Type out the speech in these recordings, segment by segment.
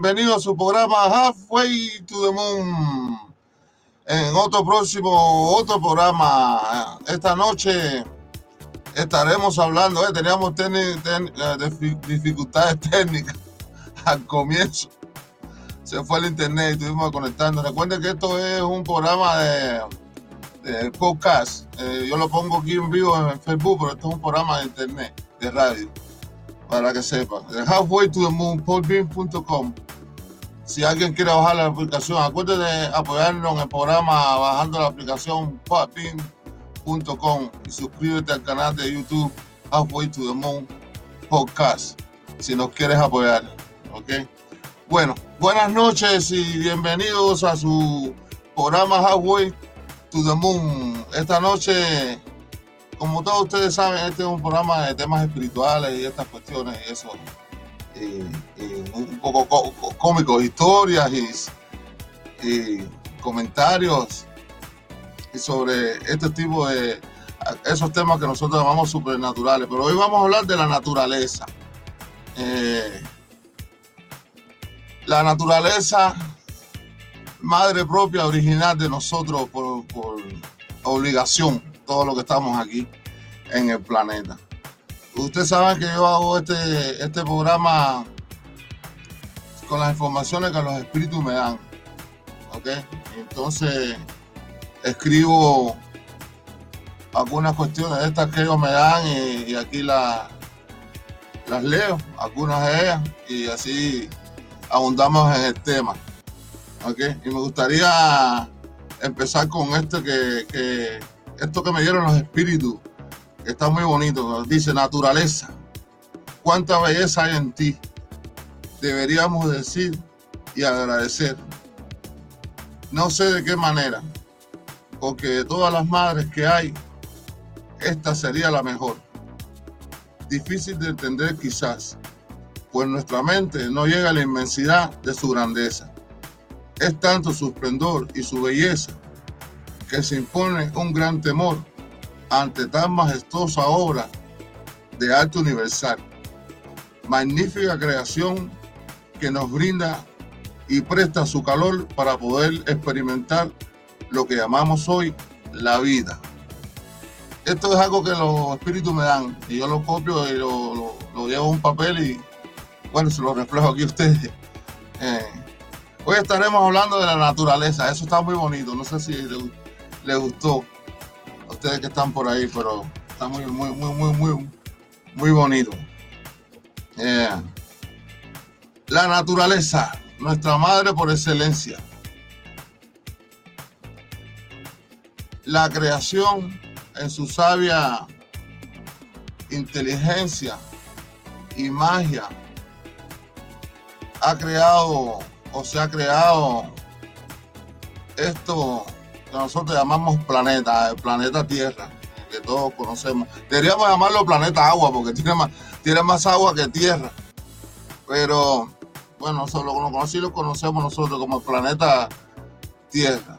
Bienvenido a su programa Halfway to the Moon. En otro próximo, otro programa. Esta noche estaremos hablando, eh, teníamos eh, difi- dificultades técnicas al comienzo. Se fue el internet y estuvimos conectando. Recuerden que esto es un programa de, de podcast. Eh, yo lo pongo aquí en vivo en Facebook, pero esto es un programa de internet, de radio, para que sepan. De Halfway to the Moon, paulbean.com. Si alguien quiere bajar la aplicación, acuérdate de apoyarnos en el programa bajando la aplicación paulbean.com y suscríbete al canal de YouTube Halfway to the Moon Podcast si nos quieres apoyar. ¿Ok? Bueno, buenas noches y bienvenidos a su programa Halfway to the Moon. Esta noche, como todos ustedes saben, este es un programa de temas espirituales y estas cuestiones y eso. Un poco có- có- cómicos, historias y, comentarios sobre este tipo de esos temas que nosotros llamamos supernaturales. Pero hoy vamos a hablar de la naturaleza. Eh, la naturaleza madre propia, original de nosotros por obligación, todo lo que estamos aquí en el planeta. Ustedes saben que yo hago este, este programa con las informaciones que los espíritus me dan. ¿Ok? Entonces escribo algunas cuestiones de estas que ellos me dan y, aquí la- las leo, algunas de ellas, y así abundamos en el tema. ¿Ok? Y me gustaría empezar con esto que esto que me dieron los espíritus, está muy bonito. Dice naturaleza. Cuánta belleza hay en ti. Deberíamos decir y agradecer. No sé de qué manera, porque de todas las madres que hay, esta sería la mejor. Difícil de entender quizás, pues nuestra mente no llega a la inmensidad de su grandeza. Es tanto su esplendor y su belleza que se impone un gran temor ante tan majestuosa obra de arte universal. Magnífica creación que nos brinda y presta su calor para poder experimentar lo que llamamos hoy la vida. Esto es algo que los espíritus me dan y yo lo copio y lo, lo- llevo a un papel y bueno, se lo reflejo aquí a ustedes. Eh, hoy estaremos hablando de la naturaleza, eso está muy bonito, no sé si le, le gustó a ustedes que están por ahí, pero está muy, muy, muy, muy, muy, muy bonito. Eh, la naturaleza, nuestra madre por excelencia. La creación en su sabia inteligencia y magia ha creado o se ha creado esto nosotros llamamos planeta, el planeta Tierra, que todos conocemos. Deberíamos llamarlo planeta agua porque tiene más, tiene más agua que tierra. Pero bueno, solo lo conocí lo conocemos nosotros como el planeta Tierra.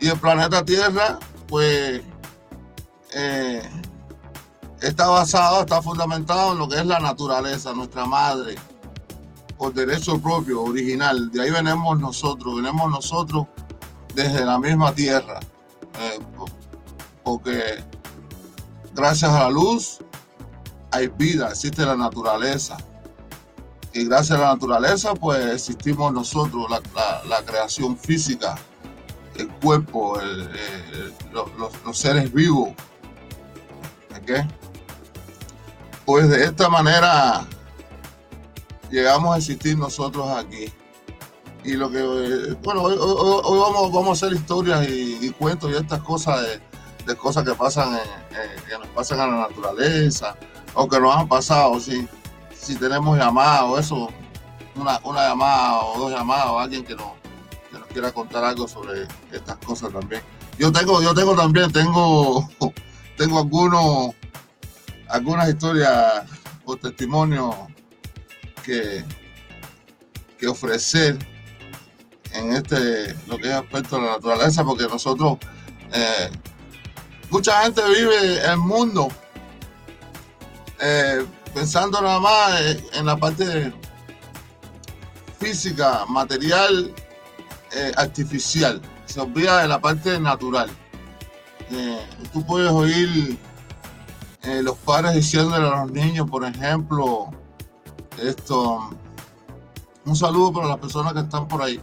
Y el planeta Tierra, pues, eh, está basado, está fundamentado en lo que es la naturaleza, nuestra madre, por derecho propio, original. De ahí venimos nosotros, venimos nosotros desde la misma tierra. eh, po- porque gracias a la luz hay vida, existe la naturaleza. Y gracias a la naturaleza, pues existimos nosotros, la, creación física, el cuerpo, los, seres vivos. ¿ok? Pues de esta manera llegamos a existir nosotros aquí. Y lo que, eh, bueno, hoy, hoy- vamos, vamos a hacer historias y, cuentos y estas cosas de, cosas que pasan, en- que nos pasan a la naturaleza o que nos han pasado. Si, si tenemos llamada o eso, una, una llamada o dos llamadas o alguien que nos, que nos quiera contar algo sobre estas cosas también. Yo tengo, yo tengo también, tengo, tengo algunos, algunas historias o testimonios que, que ofrecer en este, lo que es aspecto de la naturaleza, porque nosotros, eh, mucha gente vive el mundo eh, pensando nada más eh, en la parte física, material, artificial. Se olvida de la parte natural. Tú puedes oír los padres diciéndole a los niños, por ejemplo, esto, un saludo para las personas que están por ahí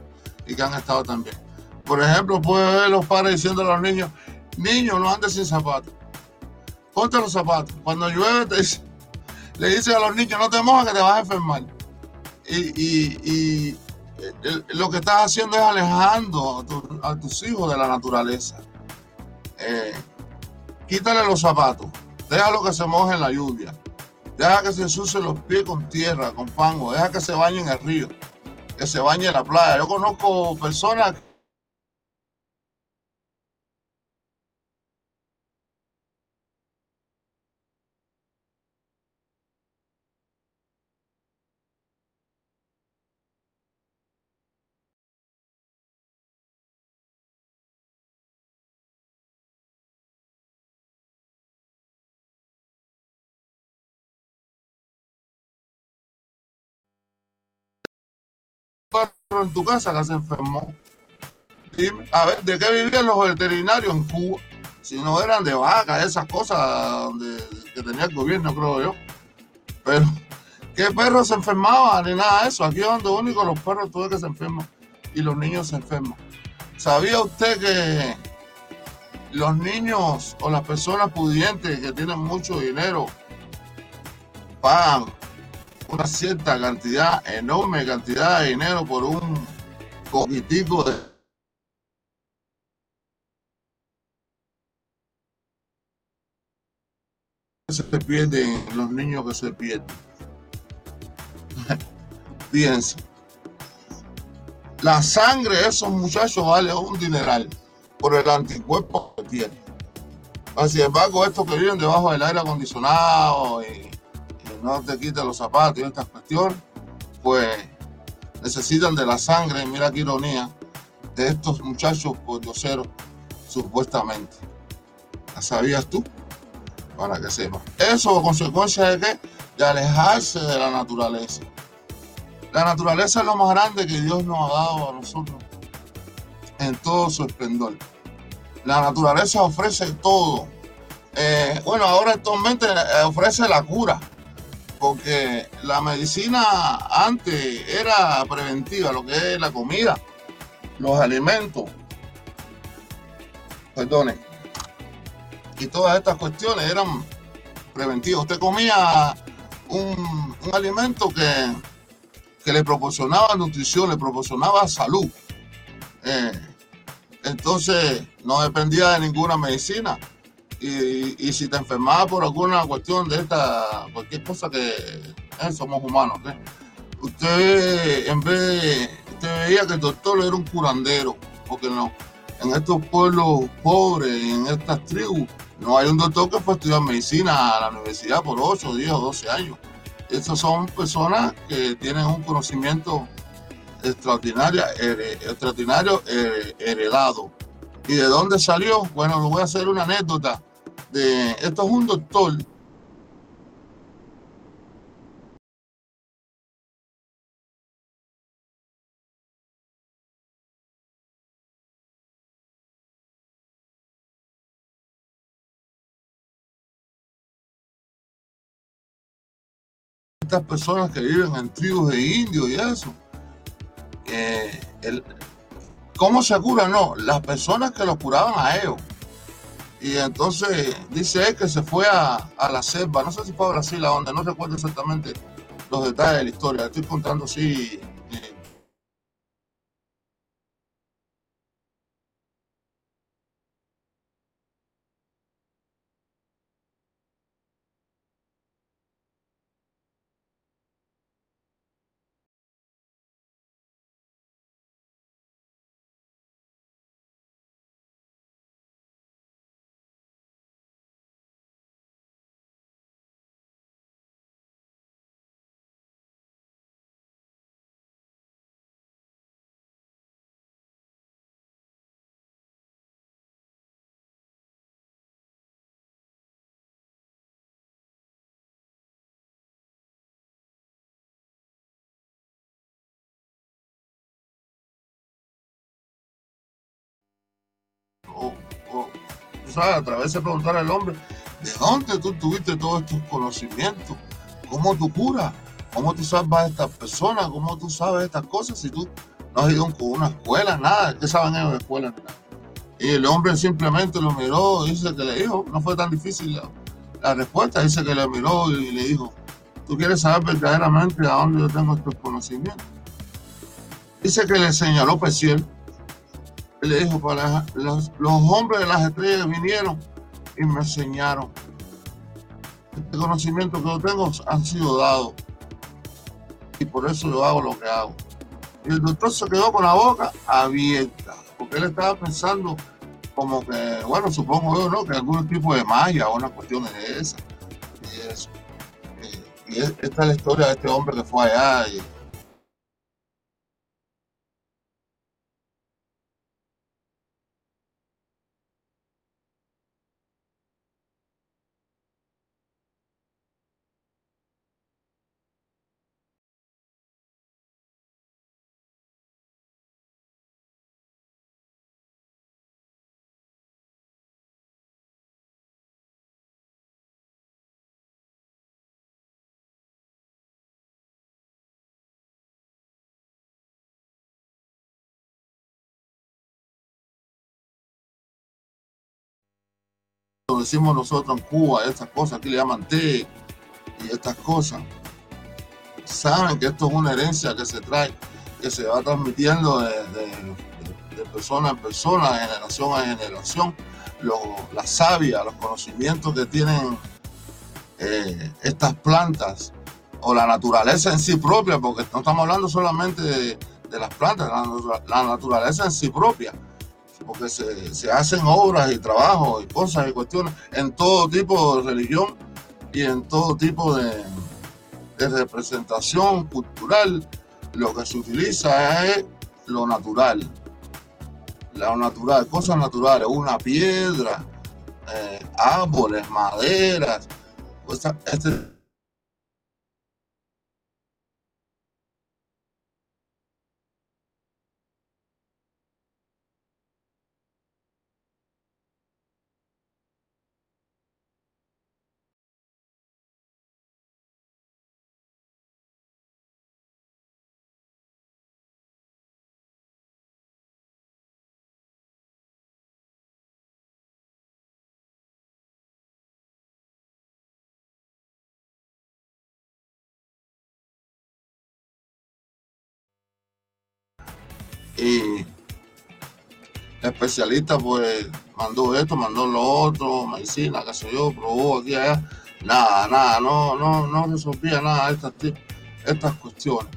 y que han estado también. Por ejemplo, puede ver los padres diciéndole a los niños, niños, no andes sin zapatos. Ponte los zapatos. Cuando llueve, te le dicen a los niños, no te mojas que te vas a enfermar. Y, lo que estás haciendo es alejando a, tus hijos de la naturaleza. Eh, quítale los zapatos. Déjalo que se moje en la lluvia. Deja que se ensucie los pies con tierra, con fango. Deja que se bañe en el río. Que se bañe en la playa. Yo conozco personas en tu casa que se enfermó. a ver, ¿de qué vivían los veterinarios en Cuba? Si no eran de vaca, esas cosas que tenía el gobierno, creo yo. Pero, ¿qué perro se enfermaba? Ni nada de eso. Aquí es donde único los perros tuve que se enferman y los niños se enferman. ¿Sabía usted que los niños o las personas pudientes que tienen mucho dinero pagan una cierta cantidad, enorme cantidad de dinero por un poquitico de se pierden los niños que se pierden. Piensa. La sangre de esos muchachos vale un dineral por el anticuerpo que tienen. Sin embargo, estos que viven debajo del aire acondicionado y no te quites los zapatos y estas cuestiones, pues necesitan de la sangre, mira qué ironía, de estos muchachos cero supuestamente. ¿La sabías tú? Para que sepas. Eso consecuencia de qué? De alejarse de la naturaleza. La naturaleza es lo más grande que Dios nos ha dado a nosotros en todo su esplendor. La naturaleza ofrece todo. Eh, bueno, ahora actualmente eh, ofrece la cura porque la medicina antes era preventiva, lo que es la comida, los alimentos, perdone, y todas estas cuestiones eran preventivas. Usted comía un, alimento que, que, le proporcionaba nutrición, le proporcionaba salud. Eh, entonces no dependía de ninguna medicina y, si te enfermabas por alguna cuestión de esta, cualquier cosa que eh, somos humanos, usted en vez, usted veía que el doctor era un curandero, porque no, en estos pueblos pobres, en estas tribus, no hay un doctor que fue estudiar medicina a la universidad por 8, 10 o 12 años. Estas son personas que tienen un conocimiento extraordinario, extraordinario heredado. ¿Y de dónde salió? Bueno, le voy a hacer una anécdota de esto es un doctor estas personas que viven en tribus de indios y eso. el, ¿Cómo se cura? No, las personas que lo curaban a ellos y entonces dice él que se fue a, la selva, no sé si fue a Brasil, a donde no recuerdo exactamente los detalles de la historia. Estoy contando sí a través de preguntar al hombre, ¿de dónde tú tuviste todos estos conocimientos? ¿Cómo tú curas? ¿Cómo tú salvas a estas personas? ¿Cómo tú sabes estas cosas si tú no has ido a una escuela? Nada, ¿qué saben ellos de escuela? Y el hombre simplemente lo miró, dice que le dijo, no fue tan difícil la, la respuesta, dice que le miró y le dijo, tú quieres saber verdaderamente a dónde yo tengo estos conocimientos. Dice que le señaló Pesiel y le dijo, para los, hombres de las estrellas vinieron y me enseñaron. Este conocimiento que yo tengo han sido dados y por eso yo hago lo que hago. Y el doctor se quedó con la boca abierta, porque él estaba pensando como que, bueno, supongo yo, ¿no? Que algún tipo de magia o una cuestión de esa. Y eso. Y, esta es la historia de este hombre que fue allá y decimos nosotros en Cuba, estas cosas, aquí le llaman té y estas cosas. Saben que esto es una herencia que se trae, que se va transmitiendo de, persona en persona, de generación a generación. la savia, los conocimientos que tienen eh, estas plantas o la naturaleza en sí propia, porque no estamos hablando solamente de, las plantas, la naturaleza en sí propia porque se, hacen obras y trabajos y cosas y cuestiones en todo tipo de religión y en todo tipo de, representación cultural. Lo que se utiliza es lo natural, lo natural, cosas naturales, una piedra, eh, árboles, maderas, este y especialista pues mandó esto, mandó lo otro, medicina, qué sé yo, probó aquí allá, nada, nada, no, no, no resolvía nada estas, estas cuestiones.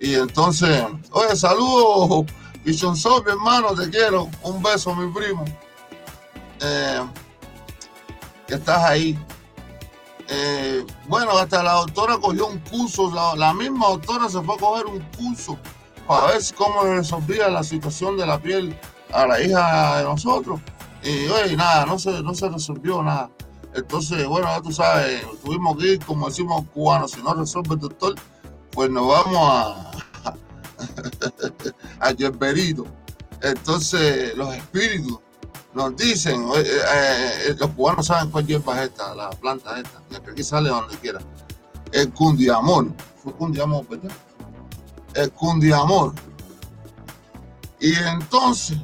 Y entonces, oye, saludos, Bichonzón, mi hermano, te quiero, un beso, mi primo. Eh, que estás ahí. Eh, bueno, hasta la doctora cogió un curso, la misma doctora se fue a coger un curso para ver cómo resolvía la situación de la piel a la hija de nosotros. Y oye, nada, no se, no se resolvió nada. Entonces, bueno, ya tú sabes, tuvimos que ir, como decimos cubanos, si no resuelve el doctor, pues nos vamos a, a Yerberito. Entonces, los espíritus nos dicen, eh, eh, eh, los cubanos saben cuál hierba es esta, la planta esta, que aquí sale donde quiera. El cundiamor, fue cundiamor, ¿verdad? El cundiamor. Y entonces,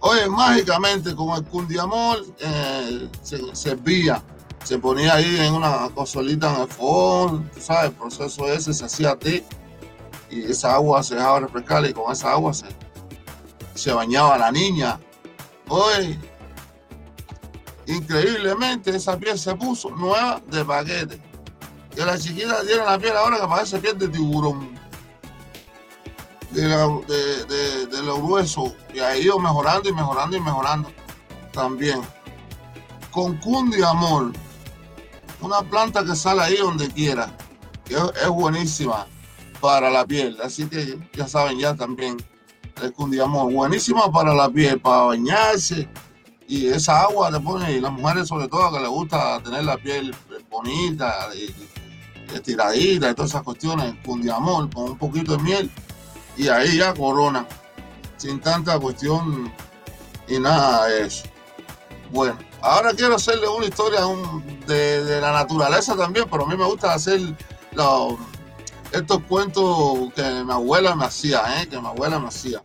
oye, mágicamente con el cundiamor eh, se servía, se ponía ahí en una cosolita en el fogón, tú sabes, el proceso ese se hacía té y esa agua se dejaba refrescar y con esa agua se, se bañaba la niña. Oye, increíblemente esa piel se puso nueva de paquete. Que la chiquita tiene la piel ahora que parece piel de tiburón de, de, lo grueso y ha ido mejorando y mejorando y mejorando también. Con cundiamol, una planta que sale ahí donde quiera, que es, buenísima para la piel, así que ya saben ya también el cundiamol, buenísima para la piel, para bañarse. Y esa agua le pone, y las mujeres sobre todo que les gusta tener la piel bonita y, estiradita y todas esas cuestiones, cundiamol con un poquito de miel y ahí ya corona, sin tanta cuestión y nada de eso. Bueno, ahora quiero hacerle una historia de, la naturaleza también, pero a mí me gusta hacer estos cuentos que mi abuela me hacía, ¿eh? que mi abuela me hacía.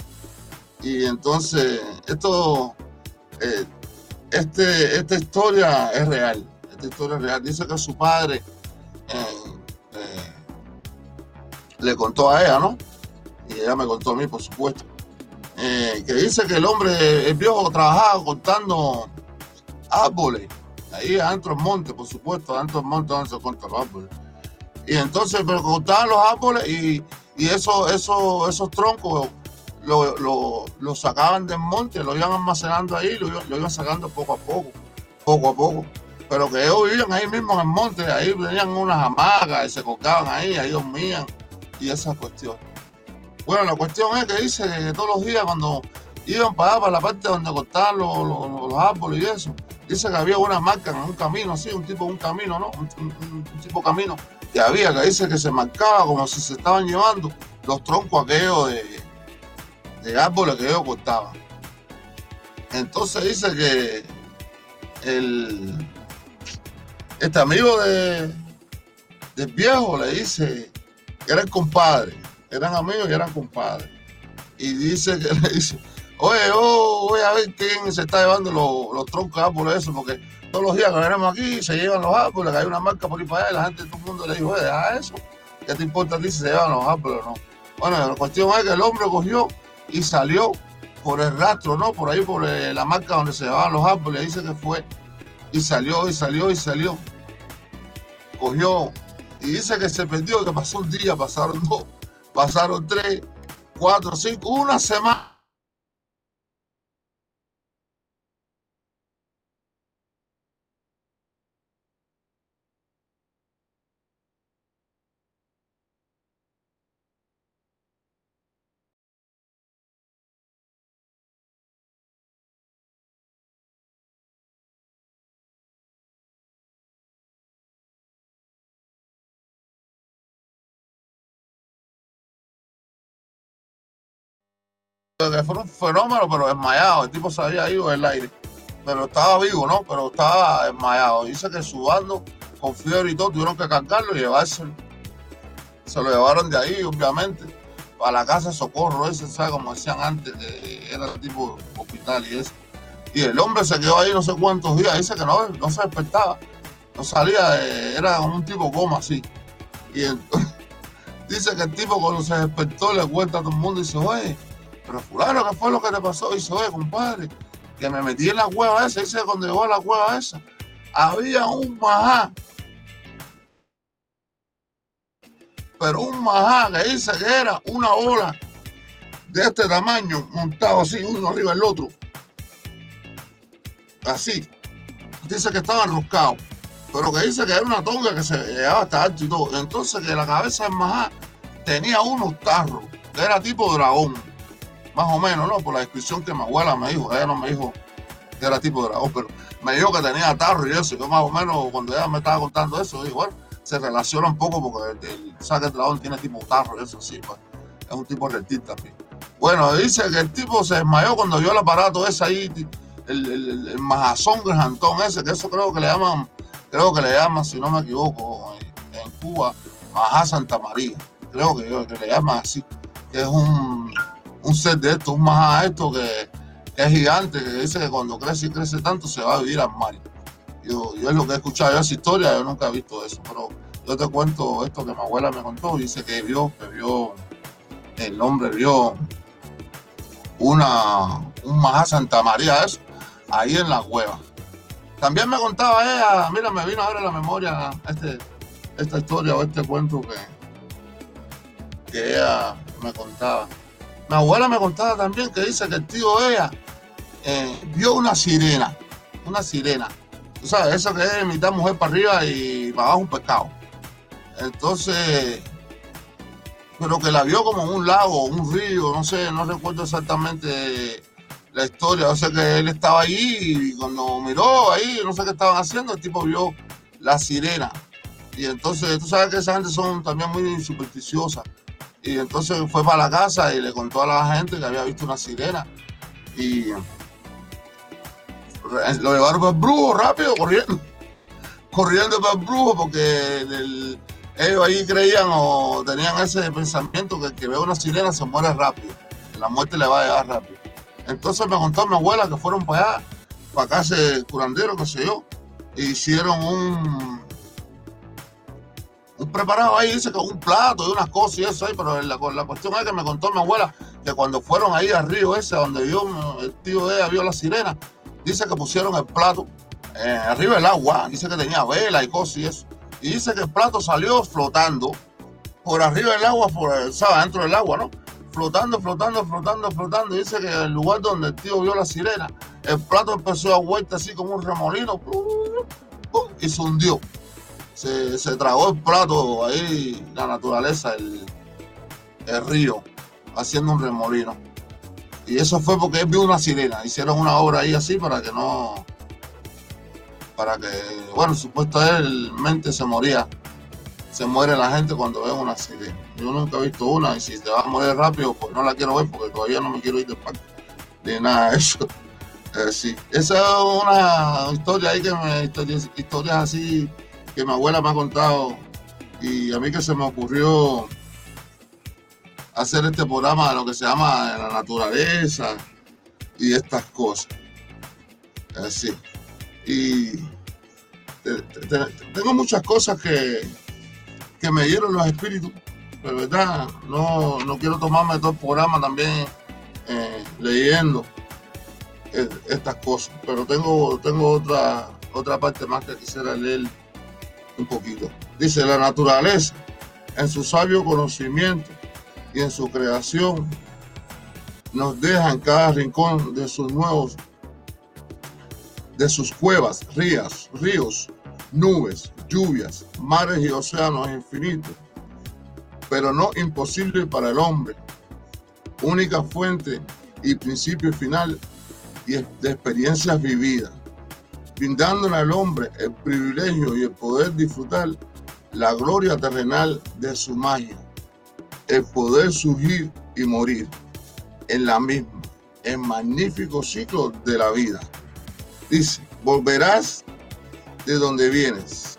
Y entonces, esto, eh, este, esta historia es real. Esta historia es real. Dice que su padre eh, eh, le contó a ella, ¿no? Y ella me contó a mí, por supuesto. que dice que el hombre, el viejo, trabajaba cortando árboles. Ahí adentro del monte, por supuesto, adentro del monte donde se cortan los árboles. Y entonces, pero cortaban los árboles y, y eso, eso, esos troncos lo, sacaban del monte, lo iban almacenando ahí, lo, lo, iban sacando poco a poco, poco a poco. Pero que ellos vivían ahí mismo en el monte, ahí tenían unas hamacas y se colgaban ahí, ahí dormían y esa cuestión. Bueno, la cuestión es que dice que todos los días cuando iban para, la parte donde cortaban los, árboles y eso, dice que había una marca en un camino, así, un tipo, un camino, ¿no? Un, tipo camino que había, que dice que se marcaba como si se estaban llevando los troncos aquellos de, de árboles que yo cortaba. Entonces dice que el, este amigo de, del viejo le dice que era el compadre, eran amigos y eran compadres. Y dice que le dice, oye, yo voy a ver quién se está llevando los, troncos de árboles eso, porque todos los días que venimos aquí se llevan los árboles, hay una marca por ahí para allá, y la gente de todo el mundo le dijo, oye, deja eso, ¿qué te importa a ti si se llevan los árboles o no? Bueno, la cuestión es que el hombre cogió y salió por el rastro, ¿no? Por ahí, por eh, la marca donde se llevaban los árboles, dice que fue, y salió, y salió, y salió. Cogió, y dice que se perdió, que pasó un día, pasaron dos, pasaron tres, cuatro, cinco, una semana. Fue un fenómeno, pero desmayado. El tipo se había ido del aire. Pero estaba vivo, ¿no? Pero estaba desmayado. Dice que sudando, con fiebre y todo, tuvieron que cargarlo y llevárselo. Se lo llevaron de ahí, obviamente, a la casa de socorro, ese, ¿sabes? Como decían antes, que era tipo hospital y eso. Y el hombre se quedó ahí no sé cuántos días. Dice que no, no se despertaba. No salía, era un tipo coma así. Y dice que el tipo cuando se despertó le cuenta a todo el mundo y dice, oye, pero fulano, ¿qué fue lo que te pasó? Dice, oye, compadre, que me metí en la cueva esa, dice, cuando llegó a la cueva esa, había un majá. Pero un majá que dice que era una ola de este tamaño, montado así, uno arriba del otro. Así. Dice que estaba enroscado. Pero que dice que era una tonga que se llevaba hasta alto y todo. Entonces que la cabeza del majá tenía unos tarros, era tipo dragón más o menos, ¿no? Por la descripción que mi abuela me dijo, ella no me dijo que era tipo de dragón, pero me dijo que tenía tarro y eso, yo más o menos cuando ella me estaba contando eso, dije, bueno, se relaciona un poco porque el, saque el dragón tiene tipo tarro y eso, sí, pues, es un tipo reptil también. Bueno, dice que el tipo se desmayó cuando vio el aparato ese ahí, el, el, el majazón ese, que eso creo que le llaman, creo que le llaman, si no me equivoco, en, Cuba, Majá Santa María, creo que, que le llaman así, que es un un ser de esto, un más esto que, es gigante, que dice que cuando crece y crece tanto se va a vivir al mar. Yo, yo es lo que he escuchado, yo esa historia, yo nunca he visto eso, pero yo te cuento esto que mi abuela me contó, dice que vio, que vio, el hombre vio una, un Maja Santa María, eso, ahí en la cueva. También me contaba ella, mira, me vino ahora a la memoria este, esta historia o este cuento que, que ella me contaba. Mi abuela me contaba también que dice que el tío ella eh, vio una sirena, una sirena. Tú sabes, eso que es mitad mujer para arriba y para abajo un pescado. Entonces, pero que la vio como un lago, un río, no sé, no recuerdo exactamente la historia. O sea que él estaba ahí y cuando miró ahí, no sé qué estaban haciendo, el tipo vio la sirena. Y entonces, tú sabes que esa gente son también muy supersticiosas. Y entonces fue para la casa y le contó a la gente que había visto una sirena. Y lo llevaron para el brujo rápido, corriendo. Corriendo para el brujo porque ellos ahí creían o tenían ese pensamiento que el que ve una sirena se muere rápido. La muerte le va a llegar rápido. Entonces me contó mi abuela que fueron para allá, para acá ese curandero, qué sé yo, e hicieron un, un preparado ahí, dice que un plato y unas cosas y eso ahí, pero la, cuestión es que me contó mi abuela que cuando fueron ahí al río ese, donde vio el tío de vio la sirena, dice que pusieron el plato eh, arriba del agua, dice que tenía vela y cosas y eso, y dice que el plato salió flotando por arriba del agua, por, ¿sabes? Dentro del agua, ¿no? Flotando, flotando, flotando, flotando. Dice que en el lugar donde el tío vio la sirena, el plato empezó a vuelta así como un remolino y se hundió. Se, tragó el plato ahí, la naturaleza, el, río, haciendo un remolino. Y eso fue porque él vio una sirena. Hicieron una obra ahí así para que no. Para que, bueno, supuestamente se moría. Se muere la gente cuando ve una sirena. Yo nunca he visto una y si te vas a morir rápido, pues no la quiero ver porque todavía no me quiero ir del parque. Ni nada de eso. Eh, sí, esa es una historia ahí que me, historias, historias así que mi abuela me ha contado y a mí que se me ocurrió hacer este programa de lo que se llama la naturaleza y estas cosas. Así. Y tengo muchas cosas que, que me dieron los espíritus, pero verdad, no, no quiero tomarme todo el programa también eh, leyendo eh, estas cosas, pero tengo, tengo otra, otra parte más que quisiera leer un poquito. Dice, la naturaleza, en su sabio conocimiento, y en su creación nos deja en cada rincón de sus nuevos, de sus cuevas, rías, ríos, nubes, lluvias, mares y océanos infinitos, pero no imposible para el hombre. Única fuente y principio final de experiencias vividas, brindándole al hombre el privilegio y el poder disfrutar la gloria terrenal de su magia el poder surgir y morir en la misma, el magnífico ciclo de la vida. Dice, volverás de donde vienes.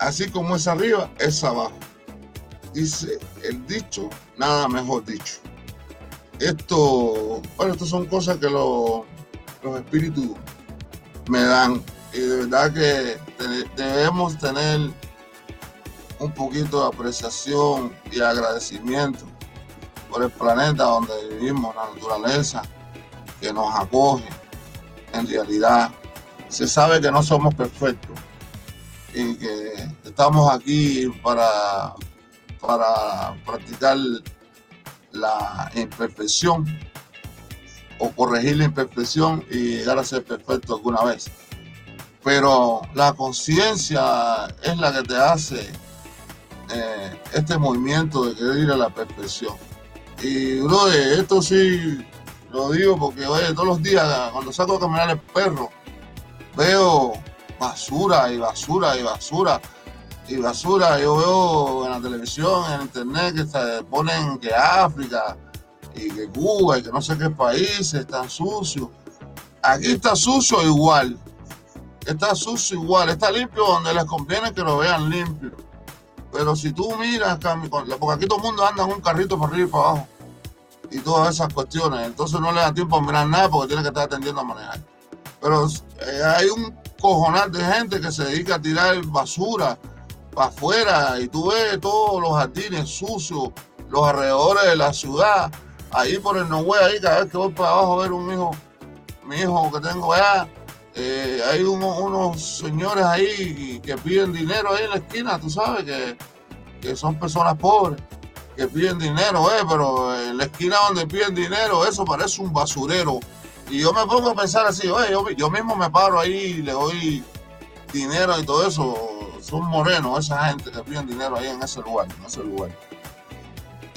Así como es arriba, es abajo. Dice el dicho, nada mejor dicho. Esto, bueno, estas son cosas que los espíritus me dan. Y de verdad que debemos tener un poquito de apreciación y agradecimiento por el planeta donde vivimos, la naturaleza que nos acoge. En realidad, se sabe que no somos perfectos y que estamos aquí para, para practicar la imperfección o corregir la imperfección y llegar a ser perfecto alguna vez. Pero la conciencia es la que te hace eh, este movimiento de querer ir a la perfección. Y, bro, esto sí lo digo porque, oye, todos los días cuando salgo a caminar el perro, veo basura y basura y basura y basura. Yo veo en la televisión, en internet, que se ponen que África y que Cuba y que no sé qué países están sucios. Aquí está sucio igual. Está sucio igual. Está limpio donde les conviene que lo vean limpio. Pero si tú miras, porque aquí todo el mundo anda en un carrito por arriba y para abajo. Y todas esas cuestiones. Entonces no le da tiempo a mirar nada porque tiene que estar atendiendo a manejar. Pero eh, hay un cojonal de gente que se dedica a tirar basura para afuera y tú ves todos los jardines sucios, los alrededores de la ciudad. Ahí por el no ahí cada vez que voy para abajo a ver un hijo, mi hijo que tengo allá, eh, hay unos señores ahí que piden dinero ahí en la esquina, tú sabes, que, que son personas pobres, que piden dinero, eh, pero en la esquina donde piden dinero, eso parece un basurero. Y yo me pongo a pensar así, oye, yo, yo mismo me paro ahí y le doy dinero y todo eso. Son morenos esa gente que piden dinero ahí en ese lugar, en ese lugar.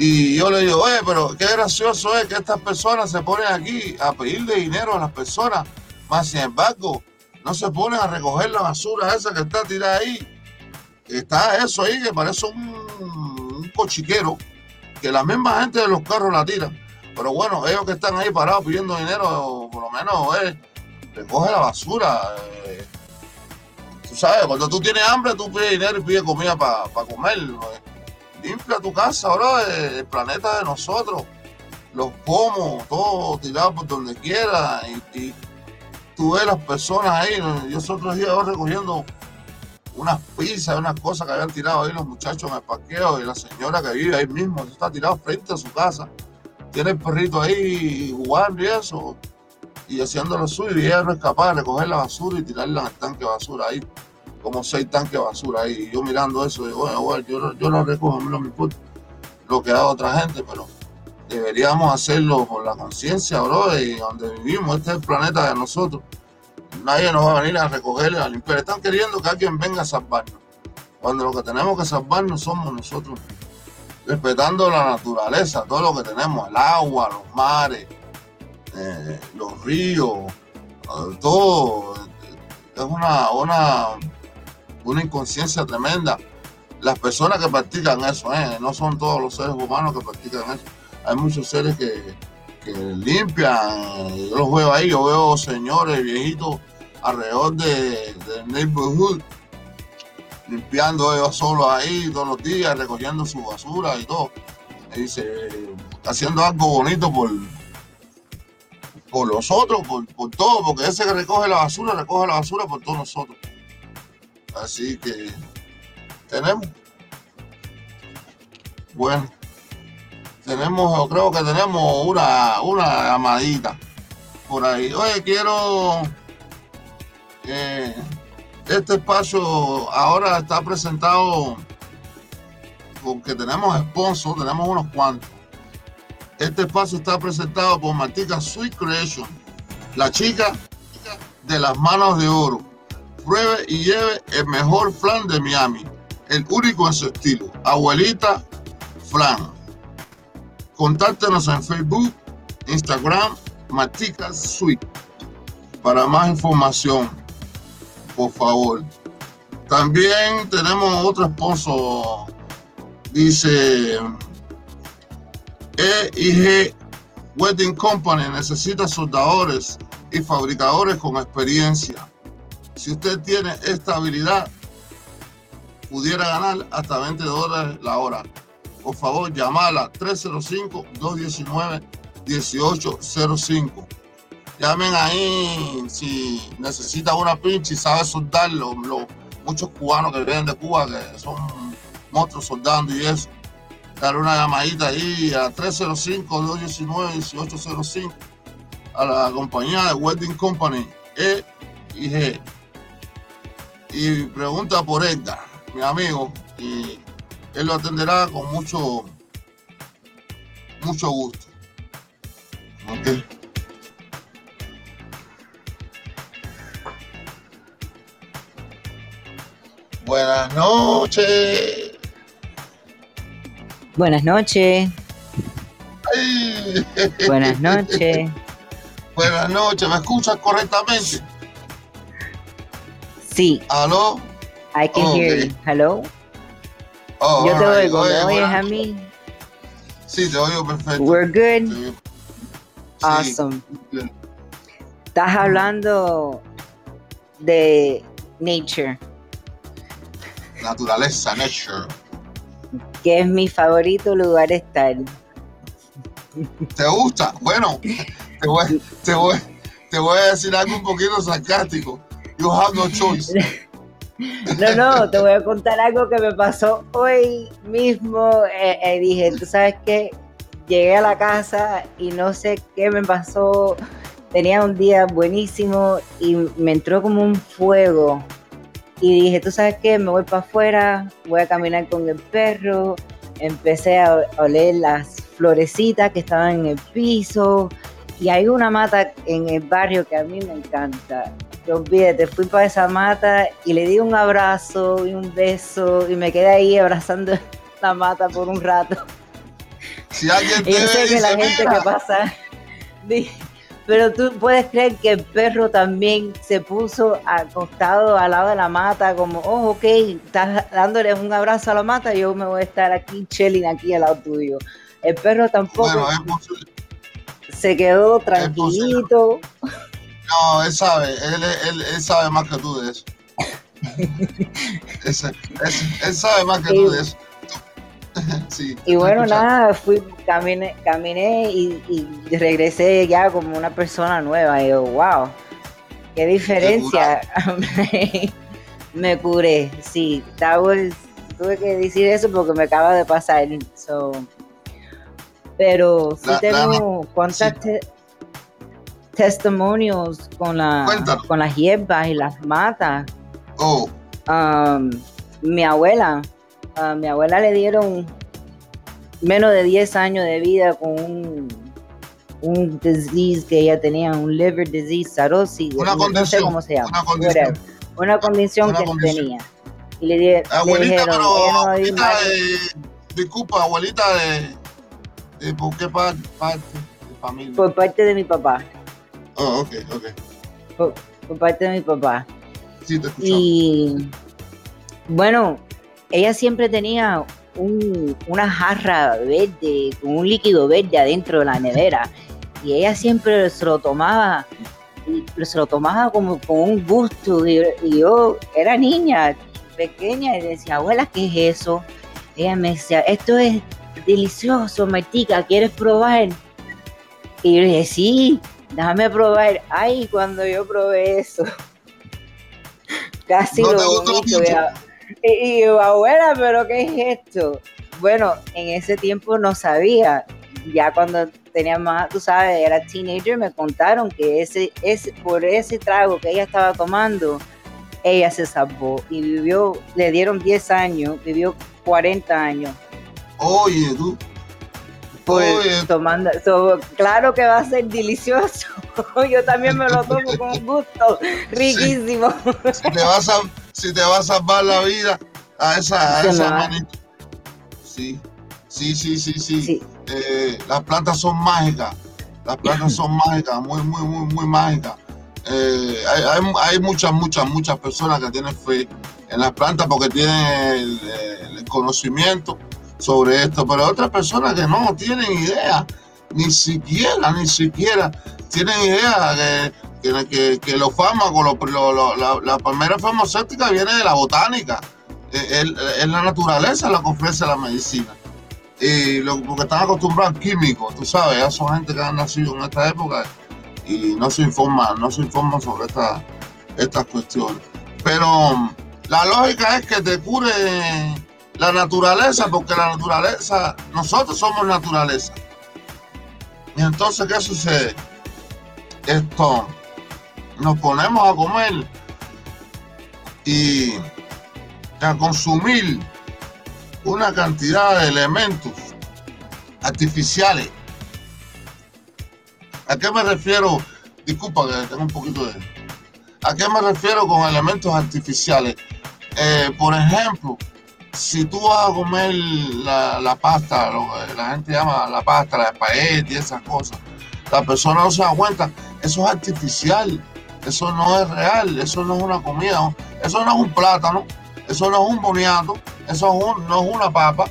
Y yo le digo, oye, pero qué gracioso es que estas personas se ponen aquí a pedirle dinero a las personas sin embargo, no se ponen a recoger la basura esa que está tirada ahí. Está eso ahí que parece un, cochiquero, que la misma gente de los carros la tiran. Pero bueno, ellos que están ahí parados pidiendo dinero, por lo menos, eh, recoge la basura. Eh, tú sabes, cuando tú tienes hambre, tú pides dinero y pides comida para comer. Limpia tu casa, bro, el planeta de nosotros. Los pomos, todo tirado por donde quiera. Y, tú ves las personas ahí. Yo otros días recogiendo unas pizzas, unas cosas que habían tirado ahí los muchachos en el parqueo y la señora que vive ahí mismo, está tirado frente a su casa. Tiene el perrito ahí jugando y eso, y haciendo lo suyo, y ella no es capaz de recoger la basura y tirarla el tanque de basura ahí, como seis tanques de basura ahí. Y yo mirando eso, digo, bueno, bueno yo, yo lo recojo, a mí no me importa lo que haga otra gente, pero deberíamos hacerlo por la conciencia, bro, y donde vivimos, este es el planeta de nosotros nadie nos va a venir a recoger, a limpiar. Están queriendo que alguien venga a salvarnos. Cuando lo que tenemos que salvarnos somos nosotros. Respetando la naturaleza, todo lo que tenemos, el agua, los mares, eh, los ríos, eh, todo. Es una, una, una inconsciencia tremenda. Las personas que practican eso, eh, no son todos los seres humanos que practican eso. Hay muchos seres que, limpian. Yo los veo ahí, yo veo señores viejitos alrededor de, del neighborhood, limpiando ellos solos ahí todos los días, recogiendo su basura y todo. Y dice, haciendo algo bonito por, por los otros, por, por todo, porque ese que recoge la basura, recoge la basura por todos nosotros. Así que tenemos. Bueno tenemos, creo que tenemos una, una llamadita por ahí. Oye, quiero eh, este espacio ahora está presentado porque tenemos sponsors, tenemos unos cuantos. Este espacio está presentado por Martica Sweet Creation, la chica de las manos de oro. Pruebe y lleve el mejor flan de Miami, el único en su estilo. Abuelita Flan. Contáctenos en Facebook, Instagram, Maticas Suite. Para más información, por favor. También tenemos otro sponsor. Dice EIG Wedding Company necesita soldadores y fabricadores con experiencia. Si usted tiene esta habilidad, pudiera ganar hasta 20 dólares la hora por favor, llamala 305-219-1805. Llamen ahí si necesita una pinche y sabe soldarlo. muchos cubanos que vienen de Cuba, que son monstruos soldando y eso. Dar una llamadita ahí a 305-219-1805 a la compañía de Wedding Company E y G. Y pregunta por Edgar, mi amigo. Y él lo atenderá con mucho, mucho gusto. Buenas noches. Buenas noches. Buenas noches. Buenas noches, ¿me escuchas correctamente? Sí. ¿Aló? I can hear you. Hello. Oh, Yo te oigo, ¿me oyes a mí? Sí, te oigo perfecto. We're good. Awesome. Estás hablando de nature. Naturaleza, nature. Que es mi favorito lugar estar. ¿Te gusta? Bueno, te voy, te voy, te voy a decir algo un poquito sarcástico. You have no choice. No, no, te voy a contar algo que me pasó hoy mismo. Eh, eh, dije, tú sabes qué, llegué a la casa y no sé qué me pasó. Tenía un día buenísimo y me entró como un fuego. Y dije, tú sabes qué, me voy para afuera, voy a caminar con el perro. Empecé a oler las florecitas que estaban en el piso. Y hay una mata en el barrio que a mí me encanta olvídate, fui para esa mata y le di un abrazo y un beso y me quedé ahí abrazando la mata por un rato. Si alguien te y sé que la gente que pasa, pero tú puedes creer que el perro también se puso acostado al lado de la mata, como, oh, ok, estás dándole un abrazo a la mata, yo me voy a estar aquí chilling aquí al lado tuyo. El perro tampoco se quedó tranquilito. No, él sabe, él, él, él sabe más que tú de eso. Él sabe más que tú de eso. Sí, Y bueno, nada, fui, caminé, caminé y, y regresé ya como una persona nueva. Y yo, wow, qué diferencia. me curé, sí. Was- tuve que decir eso porque me acaba de pasar. So, pero sí La- la- tengo te- testimonios con, la, Cuéntanos. con las hierbas y las matas. Oh, Um, mi abuela, a mi abuela le dieron menos de 10 años de vida con un, un disease que ella tenía, un liver disease, cirrhosis, Una no sé condición, cómo se llama, una condición. una condición Una que condición. tenía. Y le, di- le abuelita, dijeron, pero no abuelita de, disculpa, abuelita de, de ¿por qué par- parte de familia? por parte de mi papá, Oh, ok, ok. por, parte de mi papá. Sí, te escucho. Y bueno, ella siempre tenía un- una jarra verde con un líquido verde adentro de la nevera. Y ella siempre se lo tomaba, se lo tomaba como con un gusto. Y, y yo era niña, pequeña, y decía, abuela, ¿qué es eso? Ella me decía, esto es delicioso, Martica, ¿quieres probar? Y yo le dije, sí, déjame probar. Ay, cuando yo probé eso, casi No lo vomito. Y, y abuela, ¿pero qué es esto? Bueno, en ese tiempo no sabía. Ya cuando tenía más, tú sabes, era teenager, me contaron que ese, ese, por ese trago que ella estaba tomando, ella se salvó y vivió, le dieron 10 años, vivió 40 años Oye, tú. Oye, tomando. so, claro que va a ser delicioso. Yo también me lo tomo con gusto, riquísimo. si te vas a, si te va a salvar la vida a esa, a esa. Sí, sí, sí, sí, sí. Sí, Eh, las plantas son mágicas. Las plantas son mágicas, muy, muy, muy, muy mágicas. Eh, hay, hay- hay muchas, muchas, muchas personas que tienen fe en las plantas porque tienen el, el conocimiento sobre esto, pero otras personas que no tienen idea, ni siquiera, ni siquiera tienen idea que, que, los fármacos, lo- la, la primera farmacéutica viene de la botánica, es, la naturaleza la que ofrece la medicina. Y porque están acostumbrados al químico, tú sabes, ya son gente que han nacido en esta época y no se informan, no se informan sobre esta- estas cuestiones. Pero la lógica es que te cure la naturaleza, porque la naturaleza, nosotros somos naturaleza. Y entonces, ¿qué sucede? Esto, nos ponemos a comer y a consumir una cantidad de elementos artificiales. ¿A qué me refiero? Disculpa que tengo un poquito de... ¿A qué me refiero con elementos artificiales? Eh, por ejemplo, si tú vas a comer la, pasta, lo que la gente llama la pasta, la espagueti, esas cosas, la persona no se da cuenta, eso es artificial, eso no es real, eso no es una comida, eso no es un plátano, eso no es un boniato, eso no es una papa,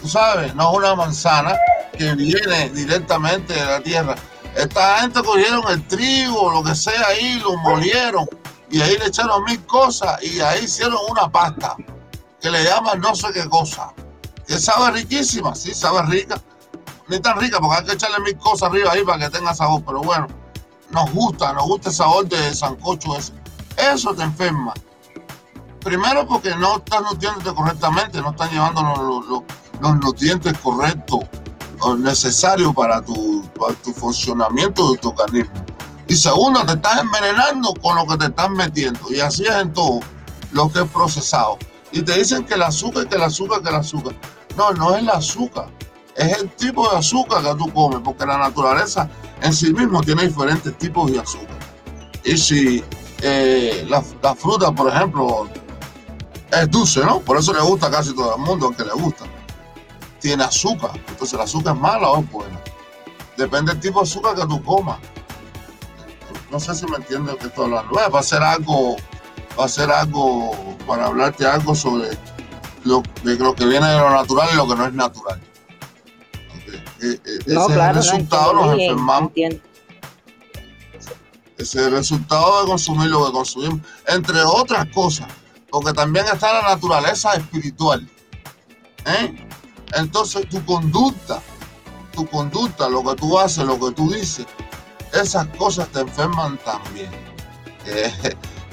tú sabes, no es una manzana que viene directamente de la tierra. Esta gente cogieron el trigo, lo que sea ahí, lo molieron y ahí le echaron mil cosas y ahí hicieron una pasta que le llaman no sé qué cosa, que sabe riquísima, sí, sabe rica, ni tan rica porque hay que echarle mil cosas arriba ahí para que tenga sabor, pero bueno, nos gusta, nos gusta el sabor de sancocho ese. Eso te enferma. Primero porque no estás nutriéndote correctamente, no están llevando los nutrientes correctos o necesarios para tu, para tu funcionamiento de tu organismo. Y segundo, te estás envenenando con lo que te estás metiendo. Y así es en todo lo que es procesado. Y te dicen que el azúcar, que el azúcar, que el azúcar. No, no es el azúcar. Es el tipo de azúcar que tú comes, porque la naturaleza en sí mismo tiene diferentes tipos de azúcar. Y si eh, la, fruta, por ejemplo, es dulce, ¿no? Por eso le gusta casi todo el mundo, aunque le gusta. Tiene azúcar. Entonces, ¿el azúcar es mala o es buena? Depende del tipo de azúcar que tú comas. No sé si me entiendes que estoy hablando. Bueno, va a ser algo, ser algo, para hablarte algo sobre lo, de lo que viene de lo natural y lo que no es natural. Eh, eh, no, ese claro, es el no, resultado, nos entiendo bien, enfermamos. entiendo. Ese es el resultado de consumir lo que consumimos, entre otras cosas, porque también está la naturaleza espiritual. ¿eh? Entonces tu conducta, tu conducta, lo que tú haces, lo que tú dices, esas cosas te enferman también. Eh,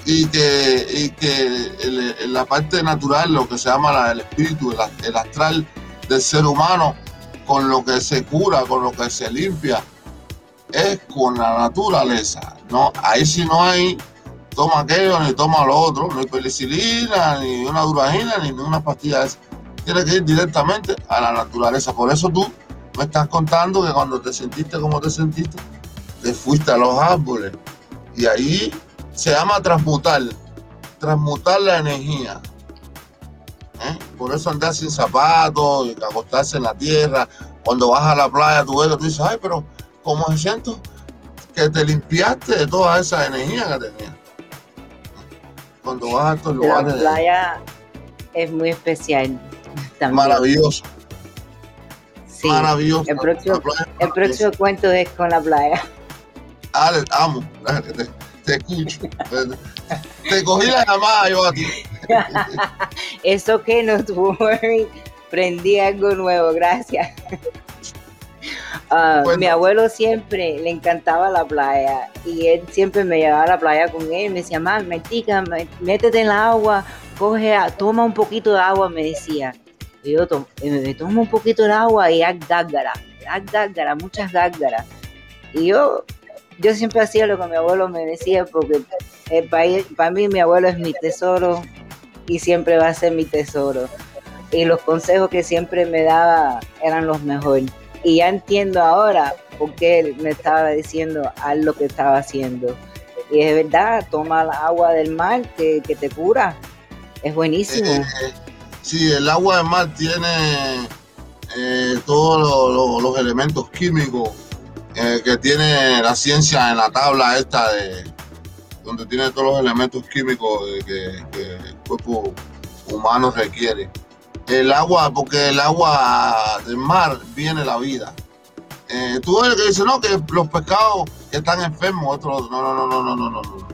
y que, y que la parte natural, lo que se llama el espíritu, el, astral del ser humano, con lo que se cura, con lo que se limpia, es con la naturaleza. ¿no? Ahí si no hay, toma aquello, ni toma lo otro, ni penicilina, ni una duragina, ni una pastilla de Tiene que ir directamente a la naturaleza. Por eso tú me estás contando que cuando te sentiste como te sentiste, te fuiste a los árboles. Y ahí se llama transmutar, transmutar la energía. ¿Eh? Por eso andar sin zapatos acostarse en la tierra. Cuando vas a la playa, tú ves tú dices, ay, pero ¿cómo me siento? Que te limpiaste de toda esa energía que tenías. Cuando vas a estos lugares. La playa es muy especial. Maravilloso. Sí, Maravilloso. El próximo, el próximo cuento es con la playa. Ah, amo te escucho. te cogí la llamada yo a ti. Eso que no tuve, prendí algo nuevo, gracias. Ah, mi abuelo siempre le encantaba la playa y él siempre me llevaba a la playa con él. Me decía, mamá, metica, métete en la agua, coge, toma un poquito de agua, me decía. Y yo eh, me tomo un poquito de agua y haz gárgara, haz gárgara, muchas gárgaras. Y yo yo siempre hacía lo que mi abuelo me decía porque el país, para mí mi abuelo es mi tesoro y siempre va a ser mi tesoro. Y los consejos que siempre me daba eran los mejores. Y ya entiendo ahora por qué él me estaba diciendo a lo que estaba haciendo. Y es verdad, toma el agua del mar que, te cura. Es buenísimo. Eh, eh, sí, el agua del mar tiene eh, todos los elementos químicos eh, que tiene la ciencia en la tabla esta de donde tiene todos los elementos químicos que, el cuerpo humano requiere. El agua, porque el agua del mar viene la vida. Eh, tú ves que dice, no, que los pescados que están enfermos, otros, no, no, no, no, no, no, no.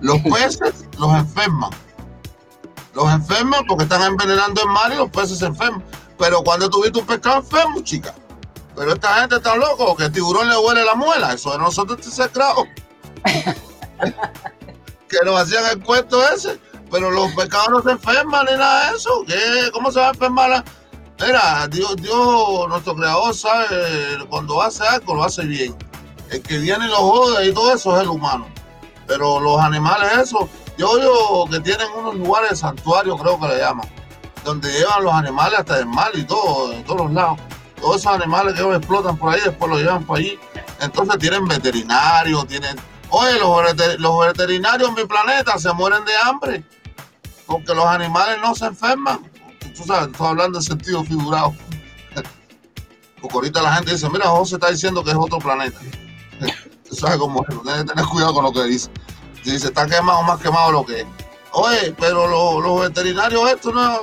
Los peces los enferman. Los enferman porque están envenenando el mar y los peces se enferman. Pero cuando tuviste un pescado enfermo, chica, pero esta gente está loco, que el tiburón le huele la muela. Eso de nosotros este secreto. que nos hacían el cuento ese. Pero los pecados no se enferman ni nada de eso. ¿Qué? ¿Cómo se va a enfermar? Mira, Dios, Dios, nuestro creador sabe cuando hace algo, lo hace bien. El que viene y lo jode y todo eso es el humano. Pero los animales, eso, yo yo que tienen unos lugares de santuario, creo que le llaman, donde llevan los animales hasta el mar y todo, en todos los lados todos esos animales que ellos explotan por ahí, después los llevan por allí. Entonces tienen veterinarios, tienen... Oye, los, veterinarios en mi planeta se mueren de hambre porque los animales no se enferman. Tú sabes, estoy hablando en sentido figurado. Porque ahorita la gente dice, mira, José está diciendo que es otro planeta. Tú sabes cómo es, que tener cuidado con lo que dice. Dice, está quemado más quemado lo que es. Oye, pero los, veterinarios estos no,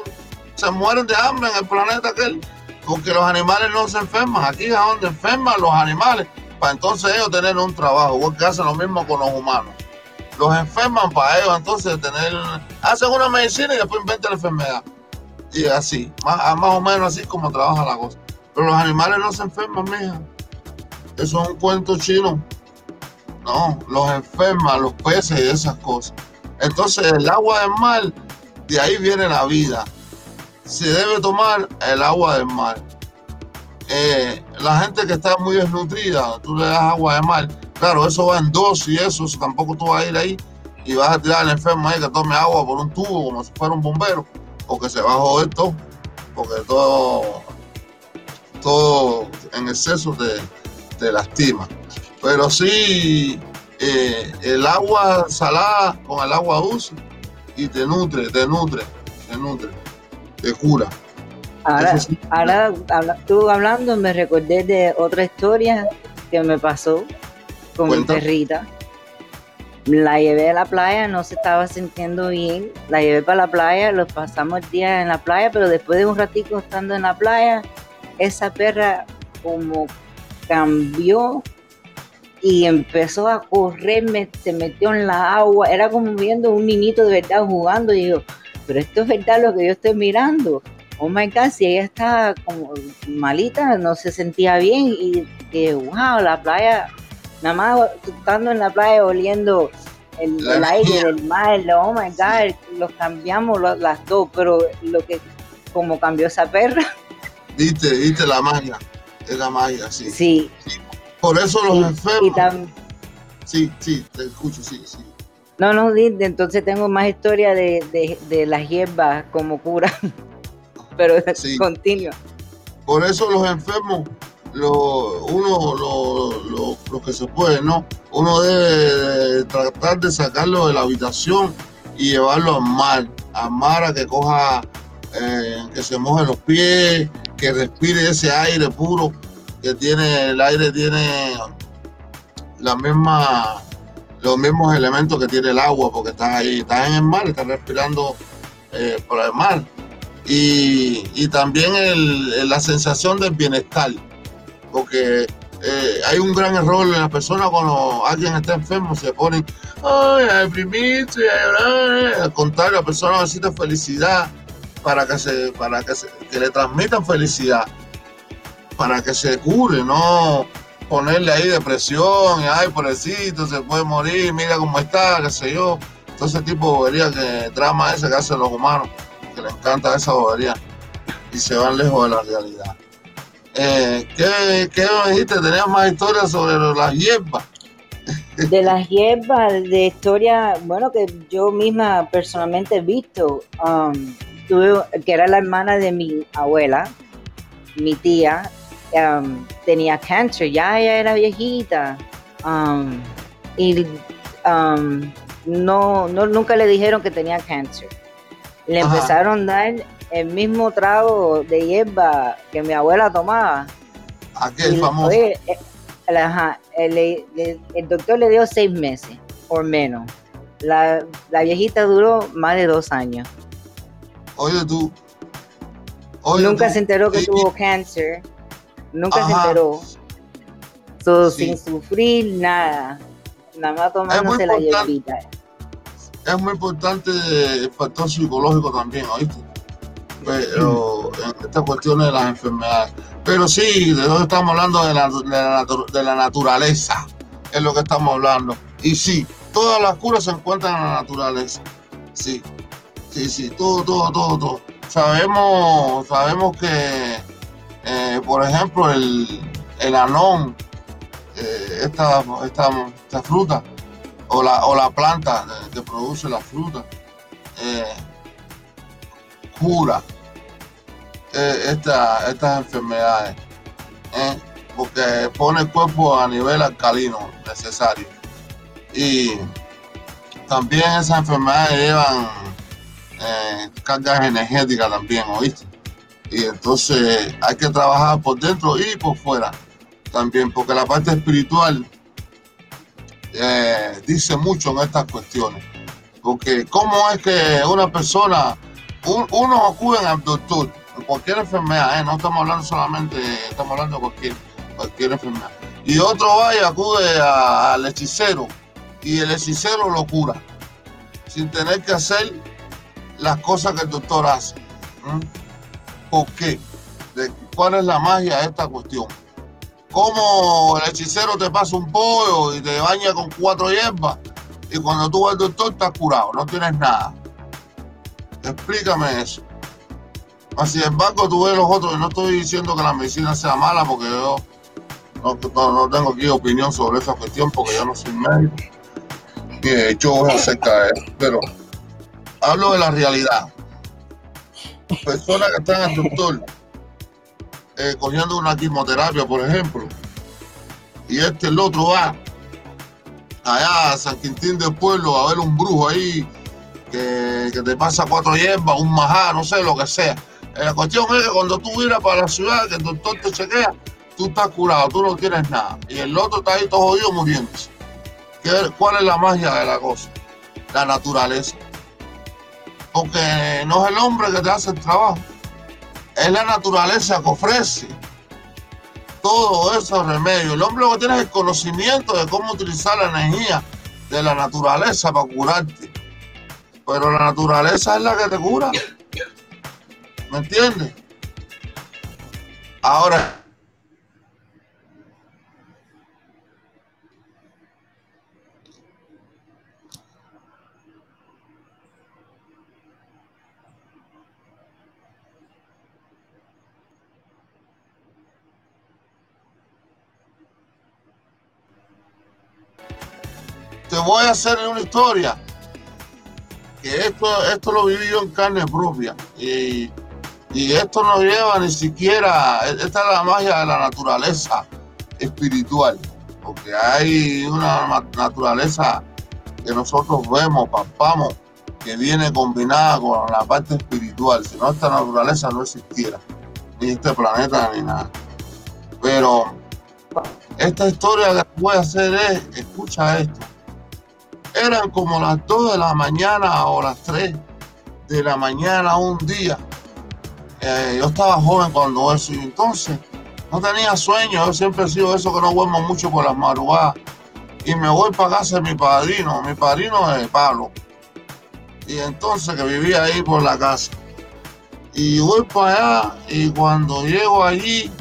se mueren de hambre en el planeta aquel porque los animales no se enferman. Aquí es donde enferman los animales, para entonces ellos tener un trabajo, porque hacen lo mismo con los humanos. Los enferman para ellos entonces tener, hacen una medicina y después inventan la enfermedad. Y así, más, o menos así como trabaja la cosa. Pero los animales no se enferman, mija. Eso es un cuento chino. No, los enferman, los peces y esas cosas. Entonces el agua del mar, de ahí viene la vida se debe tomar el agua del mar. Eh, la gente que está muy desnutrida, tú le das agua de mar, claro, eso va en dos y eso, tampoco tú vas a ir ahí y vas a tirar al enfermo ahí que tome agua por un tubo como si fuera un bombero, porque se va a joder todo, porque todo, todo en exceso te, te lastima. Pero sí, eh, el agua salada con el agua dulce y te nutre, te nutre, te nutre de cura. Ahora, ahora tú hablando me recordé de otra historia que me pasó con mi perrita. La llevé a la playa, no se estaba sintiendo bien. La llevé para la playa, los pasamos días en la playa, pero después de un ratito estando en la playa, esa perra como cambió y empezó a correr, se metió en la agua, era como viendo un niñito de verdad jugando y yo, pero esto es verdad lo que yo estoy mirando. Oh my God, si ella está como malita, no se sentía bien y que, wow, la playa, nada más estando en la playa oliendo el, aire del mar, oh my God, los cambiamos las dos, pero lo que, como cambió esa perra. Viste, viste la magia, es la magia, sí. Sí. Por eso los enfermos. sí, sí, te escucho, sí, sí. No, no, entonces tengo más historia de, de, las hierbas como cura, pero sí. continua. Por eso los enfermos, lo, uno, lo, lo, que se puede, ¿no? Uno debe tratar de sacarlo de la habitación y llevarlo al mar, al mar a que coja, eh, que se moje los pies, que respire ese aire puro que tiene, el aire tiene la misma, los mismos elementos que tiene el agua, porque estás ahí, estás en el mar, estás respirando eh, por el mar. Y, también la sensación del bienestar, porque eh, hay un gran error en las personas cuando alguien está enfermo, se ponen, ay, a deprimirse, al contrario, la persona necesita felicidad para que, se, para que, se, que le transmitan felicidad para que se cure, no ponerle ahí depresión, ay, pobrecito, se puede morir, mira cómo está, qué sé yo. Ese tipo de bobería, que drama ese que hacen los humanos, que les encanta esa bobería y se van lejos de la realidad. Eh, ¿qué, ¿Qué me dijiste? ¿Tenías más historias sobre las hierbas? De las hierbas, de historia, bueno, que yo misma personalmente he visto, um, tuve, que era la hermana de mi abuela, mi tía, Um, tenía cáncer, ya ella era viejita. Um, y um, no, no, nunca le dijeron que tenía cáncer. Le empezaron a dar el mismo trago de hierba que mi abuela tomaba. Aquel famoso. Eh, el, doctor le dio seis meses o menos. La, viejita duró más de dos años. Oye tú. Nunca se enteró que tuvo cáncer nunca se enteró. Sin sufrir nada. Nada más tomándose la hierbita. Es muy importante el factor psicológico también, ¿oíste? Pero en estas cuestiones de las enfermedades. Pero sí, de dónde estamos hablando de la, de la naturaleza. Es lo que estamos hablando. Y sí, todas las curas se encuentran en la naturaleza. Sí, sí, sí, todo, todo, todo, todo. Sabemos, sabemos que eh, por ejemplo, el, el anón, eh, esta, esta, fruta, o la, o la planta que produce la fruta, eh, cura esta, estas enfermedades, porque pone el cuerpo a nivel alcalino necesario. Y también esas enfermedades llevan cargas energéticas también, ¿oíste? Y entonces hay que trabajar por dentro y por fuera también, porque la parte espiritual eh, dice mucho en estas cuestiones. Porque cómo es que una persona, uno acude al doctor, cualquier enfermedad, ¿eh? no estamos hablando solamente, estamos hablando de cualquier, cualquier enfermedad. Y otro va y acude al hechicero y el hechicero lo cura, sin tener que hacer las cosas que el doctor hace. ¿Por qué? ¿De ¿Cuál es la magia de esta cuestión? ¿Cómo el hechicero te pasa un pollo y te baña con cuatro hierbas y cuando tú vas al doctor estás curado, no tienes nada? Explícame eso. Sin embargo, tú ves los otros, no estoy diciendo que la medicina sea mala porque yo no, tengo aquí opinión sobre esa cuestión porque yo no soy médico ni he hecho acerca de eso, pero hablo de la realidad personas que están al doctor eh, cogiendo una quimioterapia, por ejemplo, y este el otro va allá a San Quintín del Pueblo a ver un brujo ahí que, te pasa cuatro hierbas, un majá, no sé, lo que sea. Eh, la cuestión es que cuando tú vienes para la ciudad, que el doctor te chequea, tú estás curado, tú no tienes nada. Y el otro está ahí todo jodido muriéndose. ¿Cuál es la magia de la cosa? La naturaleza porque no es el hombre que te hace el trabajo, es la naturaleza que ofrece todo esos remedios. El hombre lo que tiene es el conocimiento de cómo utilizar la energía de la naturaleza para curarte. Pero la naturaleza es la que te cura. ¿Me entiendes? Ahora, te voy a hacer una historia. Que esto, esto lo viví yo en carne propia. Y, esto no lleva ni siquiera, esta es la magia de la naturaleza espiritual. Porque hay una naturaleza que nosotros vemos, palpamos, que viene combinada con la parte espiritual. Si no, esta naturaleza no existiera. Ni este planeta, ni nada. Pero esta historia que voy a hacer es, escucha esto eran como las 2 de la mañana o las 3 de la mañana un día. Eh, yo estaba joven cuando eso y entonces no tenía sueño. Yo siempre he sido eso que no duermo mucho por las madrugadas. Y me voy para casa de mi padrino, mi padrino de palo. Y entonces que vivía ahí por la casa. Y voy para allá y cuando llego allí,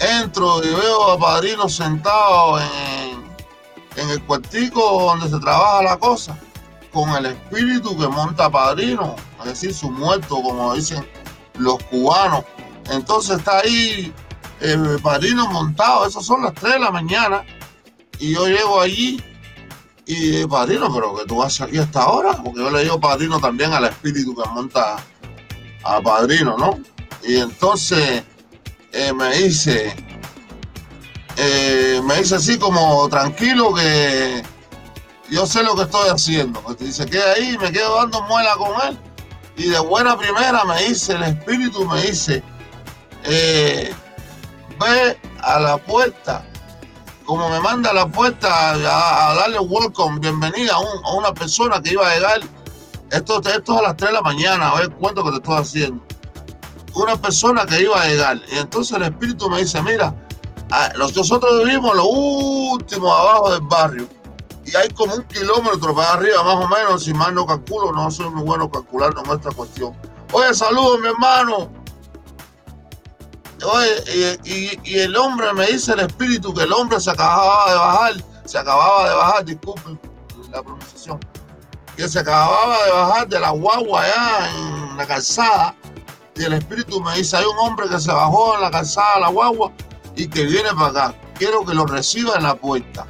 entro y veo a padrino sentado en en el cuartico donde se trabaja la cosa, con el espíritu que monta padrino, es decir, su muerto, como dicen los cubanos. Entonces está ahí el padrino montado, esas son las 3 de la mañana, y yo llego allí y padrino, pero que tú vas aquí hasta ahora, porque yo le digo padrino también al espíritu que monta a padrino, ¿no? Y entonces eh, me dice, eh, me dice así como tranquilo que yo sé lo que estoy haciendo. Dice, que ahí, me quedo dando muela con él. Y de buena primera me dice, el espíritu me dice, eh, ve a la puerta, como me manda a la puerta a, darle welcome, bienvenida a, una persona que iba a llegar. Esto, esto es a las 3 de la mañana, a ver cuánto que te estoy haciendo. Una persona que iba a llegar. Y entonces el espíritu me dice, mira, Ah, nosotros vivimos lo último abajo del barrio y hay como un kilómetro para arriba más o menos, si mal no calculo, no soy muy bueno calculando nuestra cuestión. Oye, saludos mi hermano. Oye, y, el hombre me dice el espíritu que el hombre se acababa de bajar, se acababa de bajar, disculpen la pronunciación, que se acababa de bajar de la guagua allá en la calzada. Y el espíritu me dice, hay un hombre que se bajó en la calzada de la guagua y que viene para acá. Quiero que lo reciba en la puerta.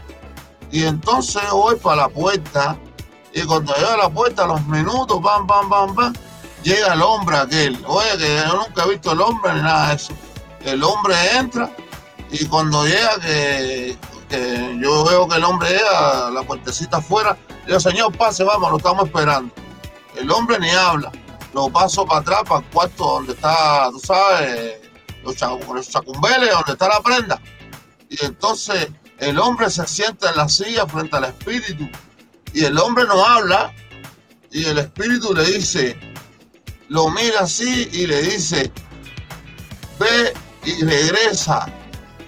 Y entonces voy para la puerta y cuando llega a la puerta, los minutos, pam, pam, pam, pam, llega el hombre aquel. Oye, que yo nunca he visto el hombre ni nada de eso. El hombre entra y cuando llega, que, yo veo que el hombre llega, la puertecita afuera, digo, señor, pase, vamos, lo estamos esperando. El hombre ni habla. Lo paso para atrás, para el cuarto donde está, tú sabes, los, chacumbeles donde está la prenda. Y entonces el hombre se sienta en la silla frente al espíritu y el hombre no habla y el espíritu le dice, lo mira así y le dice, ve y regresa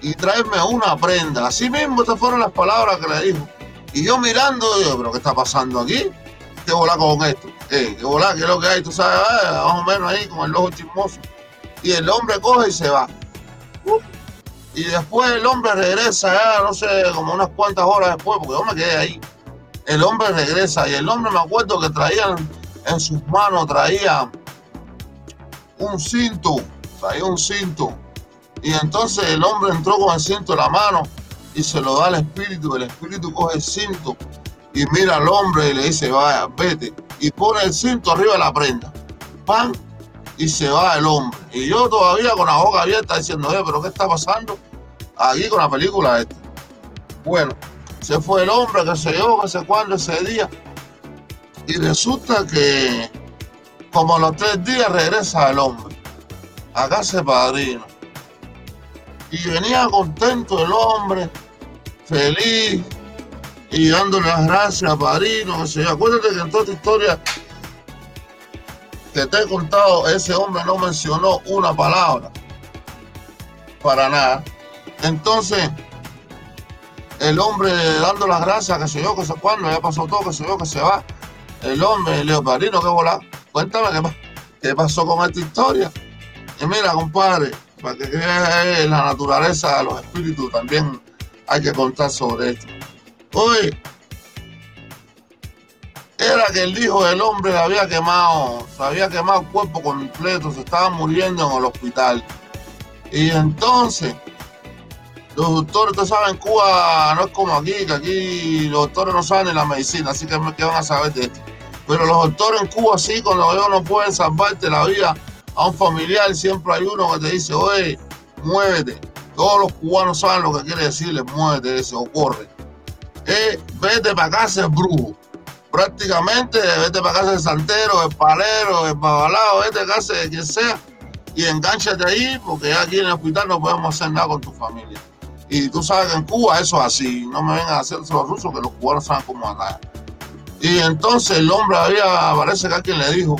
y tráeme una prenda. Así mismo estas fueron las palabras que le dijo. Y yo mirando, digo, pero ¿qué está pasando aquí? ¿Qué volar con esto? Eh, ¿Qué volar? ¿Qué es lo que hay? Tú sabes, eh, más o menos ahí con el ojo chismoso y el hombre coge y se va. y después el hombre regresa, ya, no sé, como unas cuantas horas después, porque yo me quedé ahí. El hombre regresa y el hombre me acuerdo que traía en sus manos, traía un cinto, traía un cinto. Y entonces el hombre entró con el cinto en la mano y se lo da al espíritu. El espíritu coge el cinto y mira al hombre y le dice, vaya, vete. Y pone el cinto arriba de la prenda. Pan y se va el hombre. Y yo todavía con la boca abierta diciendo, pero ¿qué está pasando aquí con la película esta? Bueno, se fue el hombre, que se yo, que sé cuándo, ese día. Y resulta que como a los tres días regresa el hombre. Acá se padrino. Y venía contento el hombre, feliz, y dándole las gracias a padrino. Que Acuérdate que en toda esta historia que te he contado, ese hombre no mencionó una palabra. para nada. Entonces, el hombre dando las gracias, que se yo, que se cuando, ya pasó todo, que se yo, se va. El hombre, Leopardino, que volá. Cuéntame qué, pasó con esta historia. Y mira, compadre, para que la naturaleza de los espíritus, también hay que contar sobre esto. Hoy era que el hijo del hombre había quemado, se había quemado el cuerpo completo, se estaba muriendo en el hospital. Y entonces los doctores, ustedes saben, Cuba no es como aquí, que aquí los doctores no saben ni la medicina, así que ¿qué van a saber de esto? Pero los doctores en Cuba sí, cuando ellos no pueden salvarte la vida a un familiar, siempre hay uno que te dice, oye, muévete. Todos los cubanos saben lo que quiere decirle, muévete, ese, o corre. Eh, vete para casa brujo. Prácticamente, vete para casa el santero, el palero, el babalao, vete a casa de quien sea y enganchate ahí, porque aquí en el hospital no podemos hacer nada con tu familia. Y tú sabes que en Cuba eso es así. No me vengan a hacer los rusos, que los cubanos saben cómo matar. Y entonces el hombre había, parece que alguien le dijo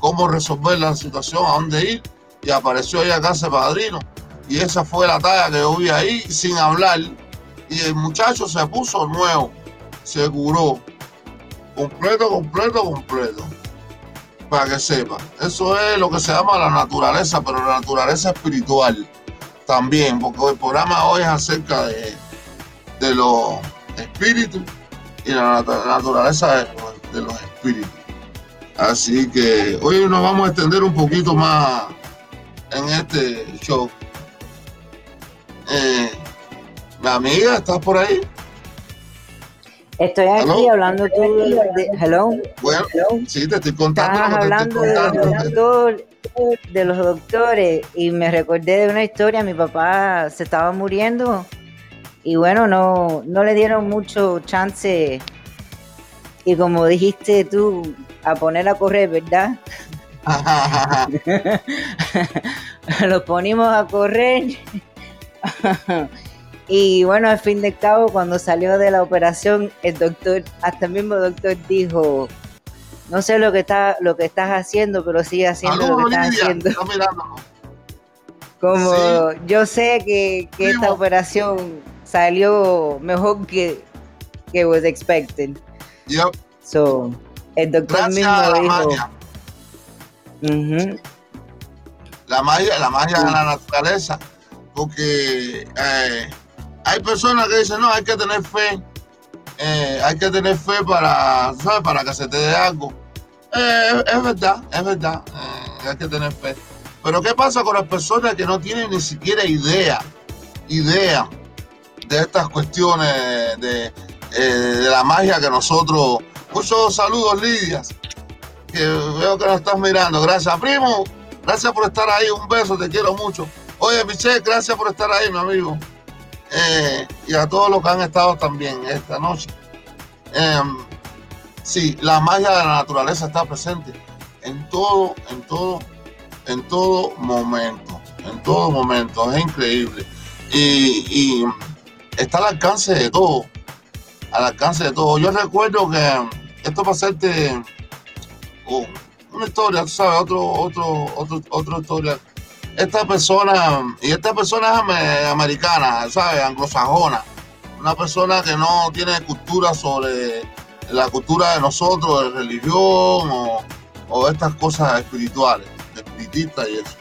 cómo resolver la situación, a dónde ir. Y apareció ahí acá ese padrino. Y esa fue la talla que yo vi ahí sin hablar. Y el muchacho se puso nuevo. Se curó. Completo, completo, completo. Para que sepa. Eso es lo que se llama la naturaleza, pero la naturaleza espiritual también, porque el programa hoy es acerca de, de los espíritus y la naturaleza de, los espíritus. Así que hoy nos vamos a extender un poquito más en este show. Eh, mi amiga, ¿estás por ahí? Estoy aquí hablando tú de, hello. Bueno, sí, te estoy contando. Estás hablando de los, de los doctores y me recordé de una historia. Mi papá se estaba muriendo y bueno, no, no le dieron mucho chance. Y como dijiste tú, a poner a correr, ¿verdad? Los ponimos a correr. Y bueno, al fin de cabo, cuando salió de la operación, el doctor, hasta el mismo doctor dijo, no sé lo que está, lo que estás haciendo, pero sigue haciendo lo que estás haciendo. Como yo sé que, esta operación salió mejor que que was expected. Yep. So, el doctor mismo la dijo. Magia. La magia, la magia de la naturaleza. Porque eh, hay personas que dicen, no, hay que tener fe, eh, hay que tener fe para, ¿sabes? Para que se te dé algo. Eh, es verdad, es verdad, eh, hay que tener fe. Pero ¿qué pasa con las personas que no tienen ni siquiera idea, idea de estas cuestiones de, de la magia que nosotros... Muchos saludos, Lidia, que veo que nos estás mirando. Gracias, primo. Gracias por estar ahí. Un beso, te quiero mucho. Oye, Michelle, gracias por estar ahí, mi amigo. Eh, y a todos los que han estado también esta noche. Em, sí, la magia de la naturaleza está presente en todo, en todo, en todo momento, en todo momento, es increíble. Y, está al alcance de todo, al alcance de todo. Yo recuerdo que esto para hacerte oh, una historia, tú sabes, otro, otro, otro, otra historia esta persona, y esta persona es americana, ¿sabes? Anglosajona. Una persona que no tiene cultura sobre la cultura de nosotros, de religión o, estas cosas espirituales, espiritistas y eso.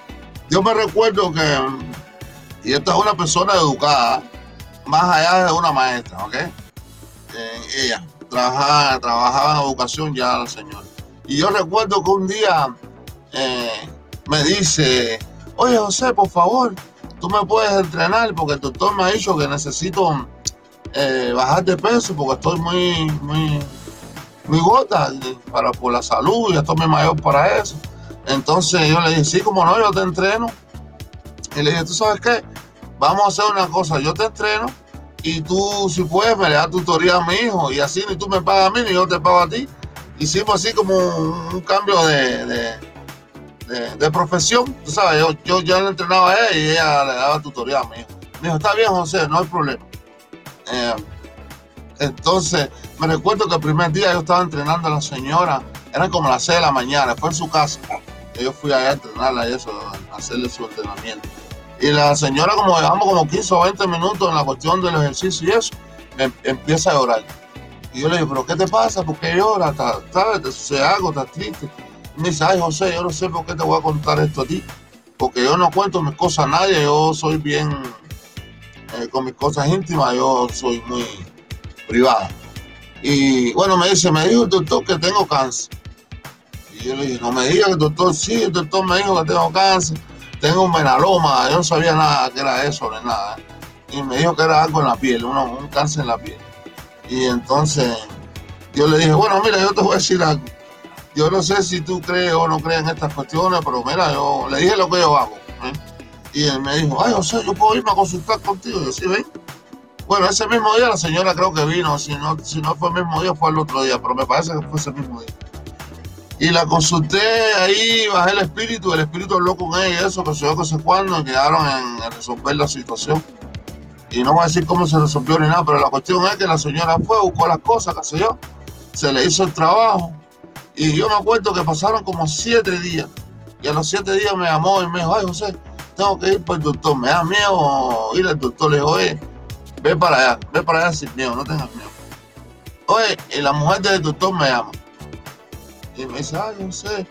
Yo me recuerdo que, y esta es una persona educada, más allá de una maestra, ¿ok? Eh, ella trabajaba, trabajaba en educación ya la señora. Y yo recuerdo que un día eh, me dice, oye José, por favor, tú me puedes entrenar porque el doctor me ha dicho que necesito eh, bajar de peso porque estoy muy, muy, muy gota para, por la salud y estoy muy mayor para eso. Entonces yo le dije, sí, como no, yo te entreno. Y le dije, ¿tú sabes qué? Vamos a hacer una cosa, yo te entreno y tú, si puedes, me le das tutoría a mi hijo y así ni tú me pagas a mí ni yo te pago a ti. Hicimos así como un, cambio de, profesión, tú sabes, yo, yo, yo le entrenaba a ella y ella le daba tutoría a mí. Me dijo, está bien, José, no hay problema. Eh, entonces, me recuerdo que el primer día yo estaba entrenando a la señora, eran como las 6 de la mañana, fue en su casa. Yo fui allá a entrenarla y eso, a hacerle su entrenamiento. Y la señora, como llevamos como 15 o 20 minutos en la cuestión del ejercicio y eso, em, empieza a llorar. Y yo le digo, ¿pero qué te pasa? ¿Por qué lloras? ¿Te sucede algo? ¿Estás triste? Me dice, ay, José, yo no sé por qué te voy a contar esto a ti. Porque yo no cuento mis cosas a nadie, yo soy bien eh, con mis cosas íntimas, yo soy muy privada. Y bueno, me dice, me dijo el doctor que tengo cáncer. Y yo le dije, no me digas que el doctor, sí, el doctor me dijo que tengo cáncer, tengo un menaloma, yo no sabía nada que era eso ni nada. Y me dijo que era algo en la piel, un cáncer en la piel. Y entonces yo le dije, bueno, mira, yo te voy a decir algo. Yo no sé si tú crees o no crees en estas cuestiones, pero mira, yo le dije lo que yo hago. ¿eh? Y él me dijo, ay, José, yo puedo irme a consultar contigo. yo, sí, ven. Bueno, ese mismo día la señora creo que vino, si no, si no fue el mismo día, fue el otro día, pero me parece que fue ese mismo día. Y la consulté ahí, bajé el espíritu, el espíritu habló con ella y eso, que se yo que sé cuándo, y quedaron en, resolver la situación. Y no voy a decir cómo se resolvió ni nada, pero la cuestión es que la señora fue, buscó las cosas, qué sé yo, se le hizo el trabajo. Y yo me acuerdo que pasaron como siete días. Y a los siete días me llamó y me dijo, ay José, tengo que ir por el doctor, me da miedo ir al doctor. Le dijo, oye, ve para allá, ve para allá sin miedo, no tengas miedo. Oye, y la mujer del doctor me llama. Y me dice, ay, no sé,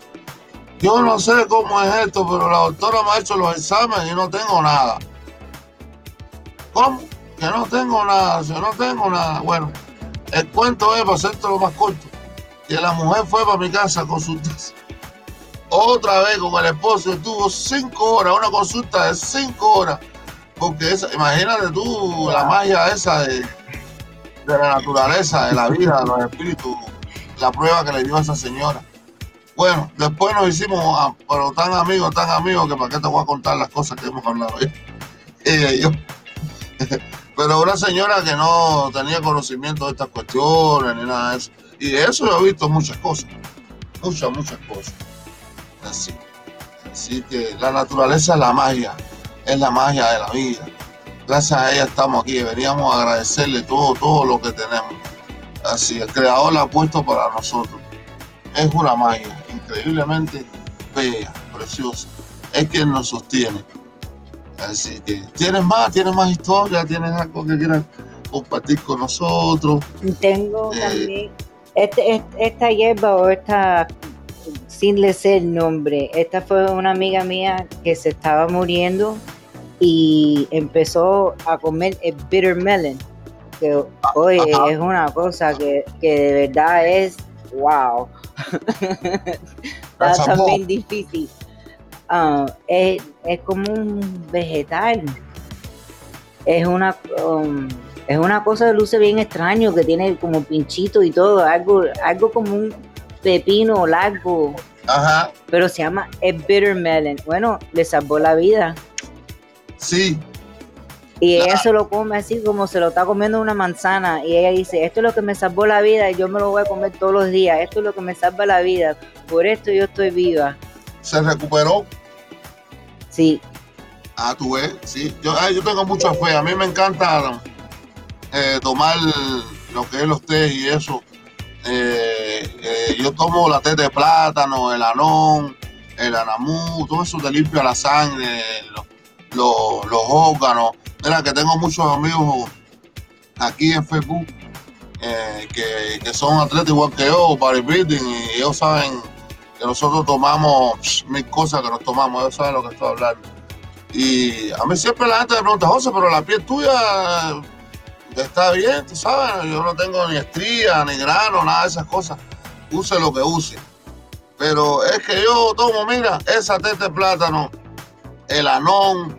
yo no sé cómo es esto, pero la doctora me ha hecho los exámenes y no tengo nada. ¿Cómo? Que no tengo nada, yo no tengo nada. Bueno, el cuento es, para hacerte lo más corto, que la mujer fue para mi casa a consultarse. Otra vez con el esposo, estuvo cinco horas, una consulta de cinco horas porque imagínate tú la magia esa de, la naturaleza, de la vida, de los espíritus, la prueba que le dio a esa señora. Bueno, después nos hicimos, ah, pero tan amigos, tan amigos, que para qué te voy a contar las cosas que hemos hablado hoy. yo. pero una señora que no tenía conocimiento de estas cuestiones ni nada de eso. Y de eso yo he visto muchas cosas, muchas, muchas cosas. Así. Así que la naturaleza es la magia es la magia de la vida. Gracias a ella estamos aquí. Veníamos a agradecerle todo, todo lo que tenemos. Así, el Creador la ha puesto para nosotros. Es una magia increíblemente bella, preciosa. Es quien nos sostiene. Así que, ¿tienes más? ¿Tienes más historia? ¿Tienes algo que quieras compartir con nosotros? Tengo eh, también este, esta hierba o esta sin le sé el nombre. Esta fue una amiga mía que se estaba muriendo y empezó a comer el bitter melon, que hoy es una cosa que, de verdad es wow. Está también difícil. Ah, es, como un vegetal. Es una um, es una cosa de luce bien extraño que tiene como pinchito y todo, algo, algo como un pepino largo. Ajá. Pero se llama el bitter melon. Bueno, le salvó la vida. Sí. Y ella se lo come así como se lo está comiendo una manzana. Y ella dice, esto es lo que me salvó la vida y yo me lo voy a comer todos los días. Esto es lo que me salva la vida. Por esto yo estoy viva. ¿Se recuperó? Sí. Ah, tú ves, sí. Yo, yo tengo mucha fe. A mí me encanta eh, tomar lo que es los té y eso. Eh, eh, yo tomo la té de plátano, el anón, el anamú, todo eso te limpia la sangre, los, órganos. Mira que tengo muchos amigos aquí en Facebook eh, que, son atletas igual que yo, bodybuilding, y ellos saben que nosotros tomamos mil cosas que nos tomamos, ellos saben lo que estoy hablando. Y a mí siempre la gente me pregunta, José, pero la piel tuya está bien, tú sabes, yo no tengo ni estría, ni grano, nada de esas cosas. Use lo que use. Pero es que yo tomo, mira, esa teta de plátano, el anón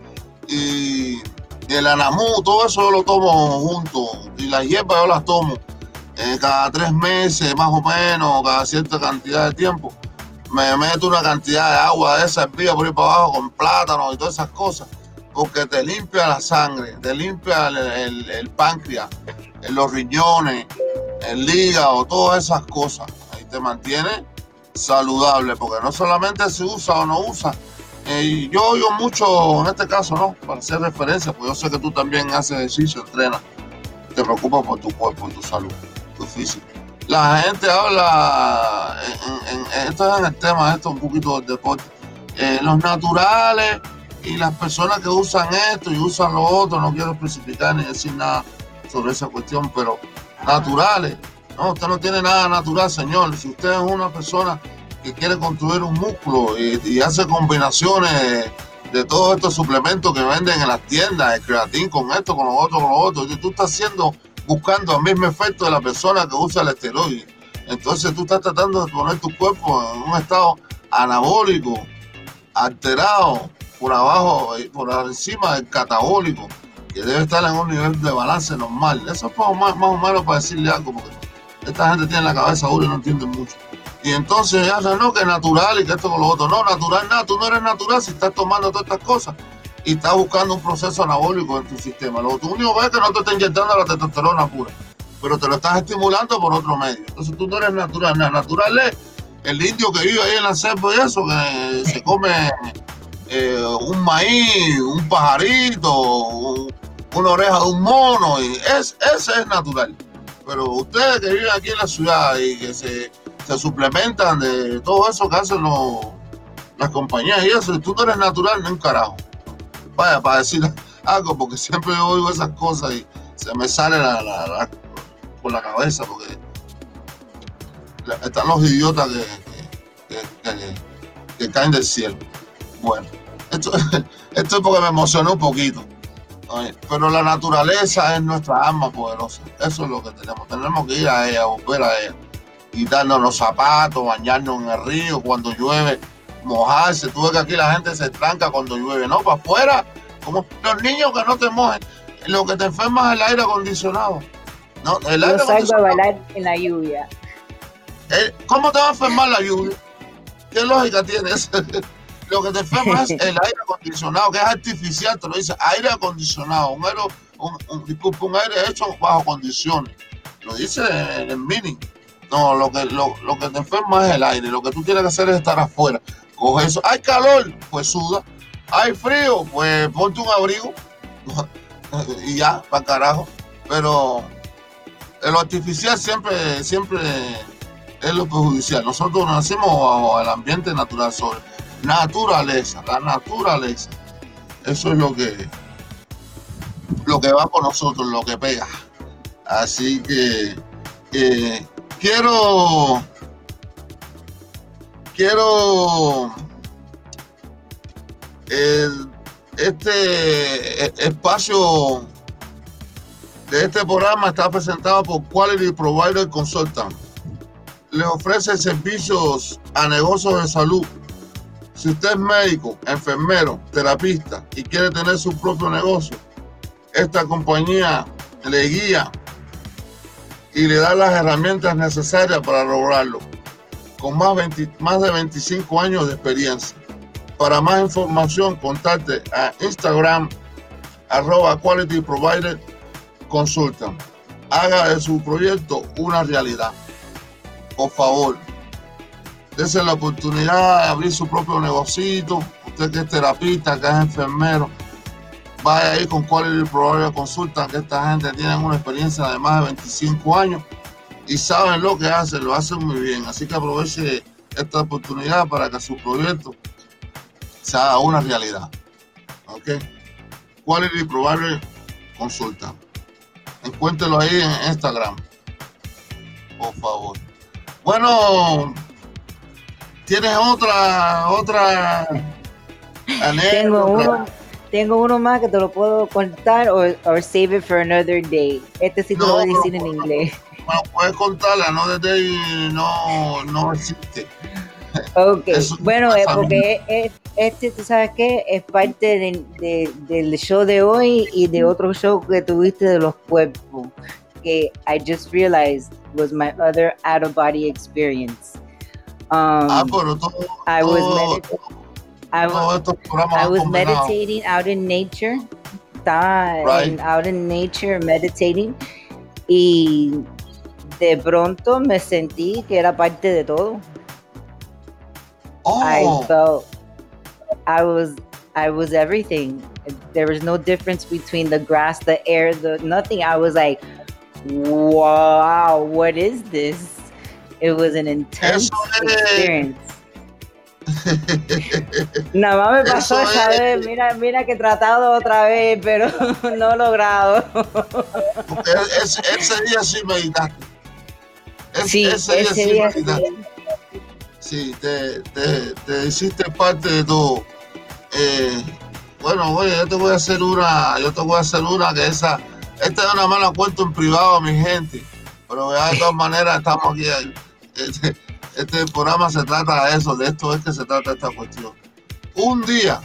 y, el anamú, todo eso yo lo tomo junto. Y las hierbas yo las tomo eh, cada tres meses, más o menos, cada cierta cantidad de tiempo. Me meto una cantidad de agua de esa hervida por ahí para abajo con plátano y todas esas cosas porque te limpia la sangre, te limpia el, páncreas, los riñones, el hígado, todas esas cosas. Ahí te mantiene saludable, porque no solamente se usa o no usa. Eh, yo oigo mucho, en este caso, ¿no? Para hacer referencia, porque yo sé que tú también haces ejercicio, entrenas, te preocupas por tu cuerpo, tu salud, tu físico. La gente habla, en, esto es en el tema, esto es un poquito del deporte, eh, los naturales y las personas que usan esto y usan lo otro, no quiero especificar ni decir nada sobre esa cuestión, pero naturales. No, usted no tiene nada natural, señor. Si usted es una persona que quiere construir un músculo y, hace combinaciones de todos estos suplementos que venden en las tiendas, el creatín con esto, con lo otro, con lo otro, y tú estás haciendo, buscando el mismo efecto de la persona que usa el esteroide. Entonces tú estás tratando de poner tu cuerpo en un estado anabólico, alterado, por abajo, y por encima del catabólico, que debe estar en un nivel de balance normal. Eso es más, más o menos para decirle algo, porque esta gente tiene la cabeza dura y no entiende mucho. Y entonces ya no, que es natural y que esto con lo otro. No, natural nada, tú no eres natural si estás tomando todas estas cosas y estás buscando un proceso anabólico en tu sistema. Lo único que es que no te está inyectando la testosterona pura, pero te lo estás estimulando por otro medio. Entonces tú no eres natural, nada. Natural es el indio que vive ahí en la selva y eso, que se come eh, un maíz, un pajarito, una oreja de un mono, y es, ese es natural. Pero ustedes que viven aquí en la ciudad y que se, suplementan de todo eso que hacen las compañías y eso, tú no eres natural ni un carajo. Vaya, para decir algo, porque siempre oigo esas cosas y se me sale la, por la cabeza, porque están los idiotas que, caen del cielo. Bueno, esto, esto es porque me emocionó un poquito. Pero la naturaleza es nuestra alma poderosa. Eso es lo que tenemos. Tenemos que ir a ella, volver a ella. Quitarnos los zapatos, bañarnos en el río cuando llueve, mojarse. Tú ves que aquí la gente se tranca cuando llueve, ¿no? Para afuera. Como los niños que no te mojen. Lo que te enferma es el aire acondicionado. No, el aire salgo a bailar en la lluvia. Eh, ¿Cómo te va a enfermar la lluvia? ¿Qué lógica tienes? lo que te enferma es el aire acondicionado, que es artificial, te lo dice, aire acondicionado, un aire, un, disculpe, un aire hecho bajo condiciones. Lo dice en el mini. No, lo que, lo, que te enferma es el aire. Lo que tú tienes que hacer es estar afuera. Coge eso. Hay calor, pues suda. Hay frío, pues ponte un abrigo. y ya, para carajo. Pero lo artificial siempre, siempre es lo perjudicial. Nosotros nacimos bajo el ambiente natural sobre naturaleza, la naturaleza. Eso es lo que lo que va con nosotros, lo que pega. Así que eh, quiero quiero este espacio de este programa está presentado por Quality Provider Consultant. Le ofrece servicios a negocios de salud si usted es médico, enfermero, terapista y quiere tener su propio negocio, esta compañía le guía y le da las herramientas necesarias para lograrlo, con más, de 25 años de experiencia. Para más información, contacte a Instagram arroba Quality Provider. Haga de su proyecto una realidad. Por favor, Dese la oportunidad de abrir su propio negocito. Usted que es terapista, que es enfermero, vaya ahí con Quality Provider Consulta, que esta gente tiene una experiencia de más de 25 años y saben lo que hacen, lo hacen muy bien. Así que aproveche esta oportunidad para que su proyecto se haga una realidad. ¿Ok? Quality Provider Consulta. Encuéntrelo ahí en Instagram. Por favor. Bueno, ¿Tienes otra, otra Tengo uno, tengo uno más que te lo puedo contar o save it for another day. Este sí te lo voy a decir en inglés. No, puedes contarla, no desde no, no existe. Ok, bueno, eh, porque este, tú sabes que es parte del show de hoy y de otro show que tuviste de los cuerpos, que I just realized was my other out of body experience. Um, ah, pero todo, I was, medit I was, I was meditating out in nature. Estaba right. out in nature meditating y de pronto me sentí que era parte de todo. Oh. I felt I was I was everything. There was no difference between the grass, the air, the nothing. I was like, wow, what is this? It was an intense experience. Nada más me pasó esa vez, mira, mira que he tratado otra vez, pero no he logrado. Ese, ese día sí meditaste. sí, ese, día, sí Sí, te, te, hiciste parte de todo. Eh, bueno, oye, yo te voy a hacer una, yo te voy a hacer una que esa, esta es una mala cuento en privado, mi gente. Pero de todas maneras estamos aquí. Este, este programa se trata de eso, de esto es que se trata esta cuestión. Un día,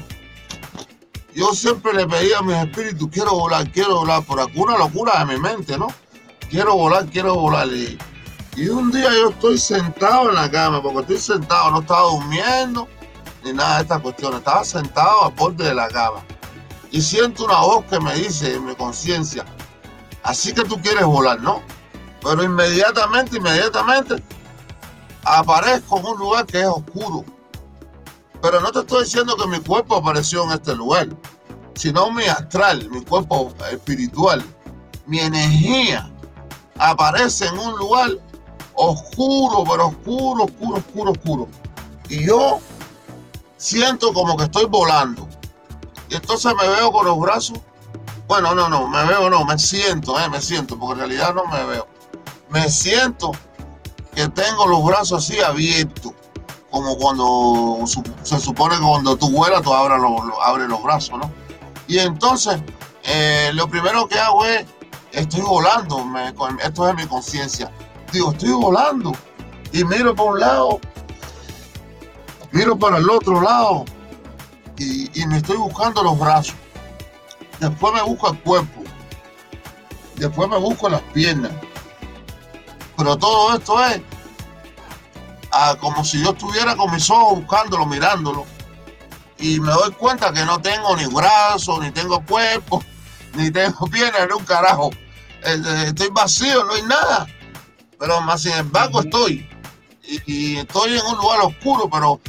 yo siempre le pedía a mis espíritus, quiero volar, quiero volar, por alguna locura de mi mente, ¿no? Quiero volar, quiero volar. Y, y un día yo estoy sentado en la cama, porque estoy sentado, no estaba durmiendo ni nada de estas cuestiones, estaba sentado a borde de la cama. Y siento una voz que me dice en mi conciencia, así que tú quieres volar, ¿no? Pero inmediatamente, inmediatamente, aparezco en un lugar que es oscuro. Pero no te estoy diciendo que mi cuerpo apareció en este lugar, sino mi astral, mi cuerpo espiritual, mi energía aparece en un lugar oscuro, pero oscuro, oscuro, oscuro, oscuro. Y yo siento como que estoy volando. Y entonces me veo con los brazos. Bueno, no, no, me veo, no, me siento, eh, me siento, porque en realidad no me veo. Me siento tengo los brazos así abiertos, como cuando se supone que cuando tú vuelas, tú abres los, los brazos, ¿no? Y entonces, eh, lo primero que hago es, estoy volando, esto es mi conciencia digo, estoy volando. Y miro para un lado, miro para el otro lado y, me estoy buscando los brazos. Después me busco el cuerpo. Después me busco las piernas. Pero todo esto es ah, como si yo estuviera con mis ojos buscándolo, mirándolo. Y me doy cuenta que no tengo ni brazos, ni tengo cuerpo, ni tengo piernas, ni un carajo. Eh, eh, estoy vacío, no hay nada pero más sin embargo estoy. Y, estoy en un lugar oscuro, pero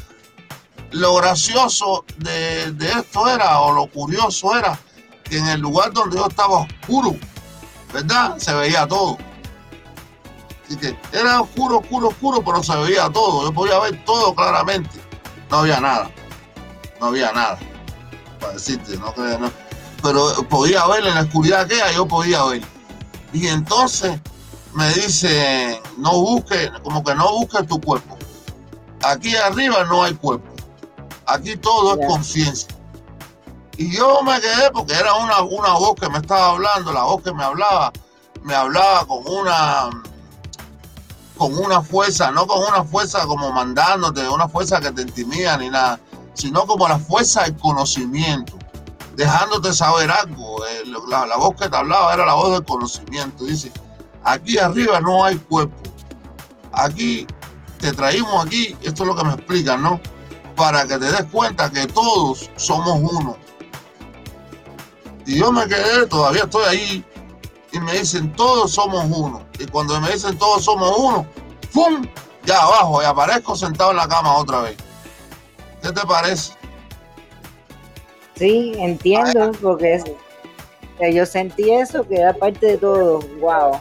lo gracioso de, esto era, o lo curioso era, que en el lugar donde yo estaba oscuro, ¿verdad? Se veía todo. Así que era oscuro, oscuro, oscuro, pero se veía todo. Yo podía ver todo claramente. No había nada. No había nada. Para decirte, no, no. Pero podía ver en la oscuridad que yo podía ver. Y entonces me dice, no busque, como que no busque tu cuerpo. Aquí arriba no hay cuerpo. Aquí todo es conciencia. Y yo me quedé porque era una, una voz que me estaba hablando, la voz que me hablaba, me hablaba con una con una fuerza, no con una fuerza como mandándote, una fuerza que te intimida ni nada, sino como la fuerza del conocimiento, dejándote saber algo. Eh, la, la voz que te hablaba era la voz del conocimiento. Dice, Aquí arriba no hay cuerpo. Aquí te traímos aquí, esto es lo que me explican, ¿no? Para que te des cuenta que todos somos uno. Y yo me quedé, todavía estoy ahí, y me dicen todos somos uno. Y cuando me dicen todos somos uno, ¡pum! Ya abajo, y aparezco sentado en la cama otra vez. ¿Qué te parece? Sí, entiendo, porque yo sentí eso, que era parte de todo. ¡Wow!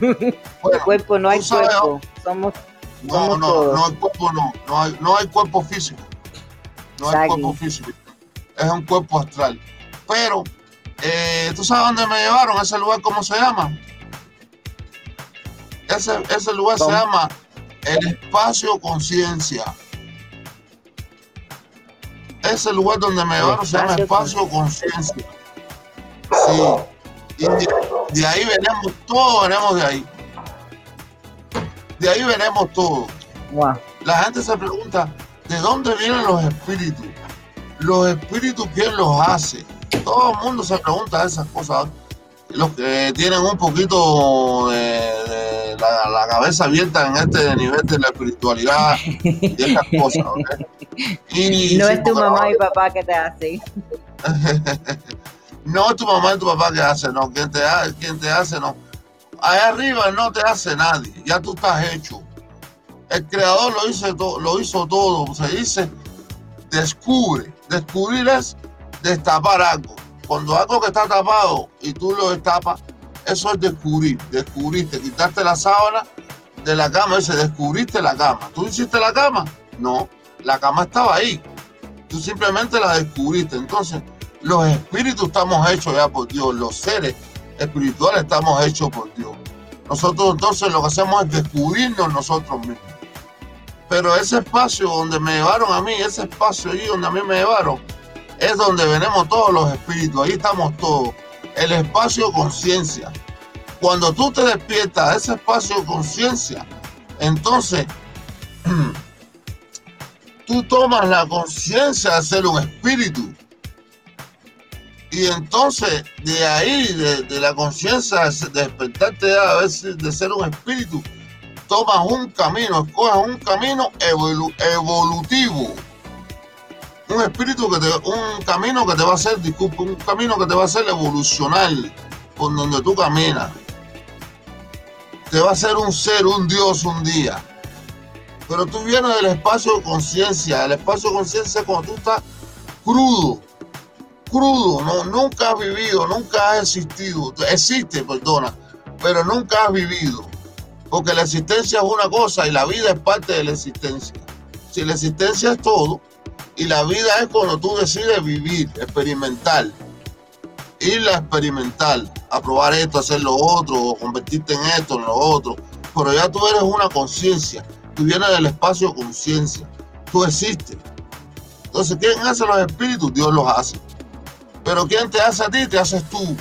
el cuerpo no hay cuerpo, somos, no, no, no hay cuerpo, no, no hay, no hay cuerpo físico, no hay cuerpo físico, es un cuerpo astral. Pero, eh, ¿tú sabes dónde me llevaron? ¿Ese lugar cómo se llama? Ese, ese lugar se llama el espacio conciencia. Ese lugar donde me llevaron se llama espacio conciencia. Sí. Y de, ahí veremos todo, veremos de ahí. De ahí veremos todo. La gente se pregunta, ¿de dónde vienen los espíritus? Los espíritus, ¿quién los hace? Todo el mundo se pregunta esas cosas. Los que tienen un poquito de, la, cabeza abierta en este nivel de la espiritualidad y esas cosas. Y, no es tu mamá y papá que te hacen. No es tu mamá y tu papá que hace, no. Quien te, quien te hace, no. Allá arriba no te hace nadie. Ya tú estás hecho. El creador lo hizo, lo hizo todo. Se dice, descubre. Descubrir es destapar algo. Cuando algo que está tapado y tú lo destapas, eso es descubrir. Descubriste, quitaste la sábana de la cama. Dice, descubriste la cama. ¿Tú hiciste la cama? No. La cama estaba ahí. Tú simplemente la descubriste. Entonces, los espíritus estamos hechos ya por Dios. Los seres espirituales estamos hechos por Dios. Nosotros entonces lo que hacemos es descubrirnos nosotros mismos. Pero ese espacio donde me llevaron a mí, ese espacio allí donde a mí me llevaron, es donde venimos todos los espíritus. Ahí estamos todos. El espacio conciencia. Cuando tú te despiertas a ese espacio conciencia, entonces tú tomas la conciencia de ser un espíritu. Y entonces de ahí, de, la conciencia, de despertarte a veces de ser un espíritu, tomas un camino, escoges un camino evolutivo. Un espíritu que te, un camino que te va a hacer, disculpe, un camino que te va a hacer evolucionar por donde tú caminas. Te va a hacer un ser, un Dios un día. Pero tú vienes del espacio de conciencia. El espacio de conciencia cuando tú estás crudo. Crudo, no, nunca has vivido, nunca has existido. Existe, perdona, pero nunca has vivido. Porque la existencia es una cosa y la vida es parte de la existencia. Si la existencia es todo y la vida es cuando tú decides vivir, experimentar, ir a experimentar, a probar esto, hacer lo otro, o convertirte en esto, en lo otro. Pero ya tú eres una conciencia, tú vienes del espacio conciencia, tú existes. Entonces, ¿quién hace los espíritus? Dios los hace. Pero ¿quién te hace a ti? Te haces tú.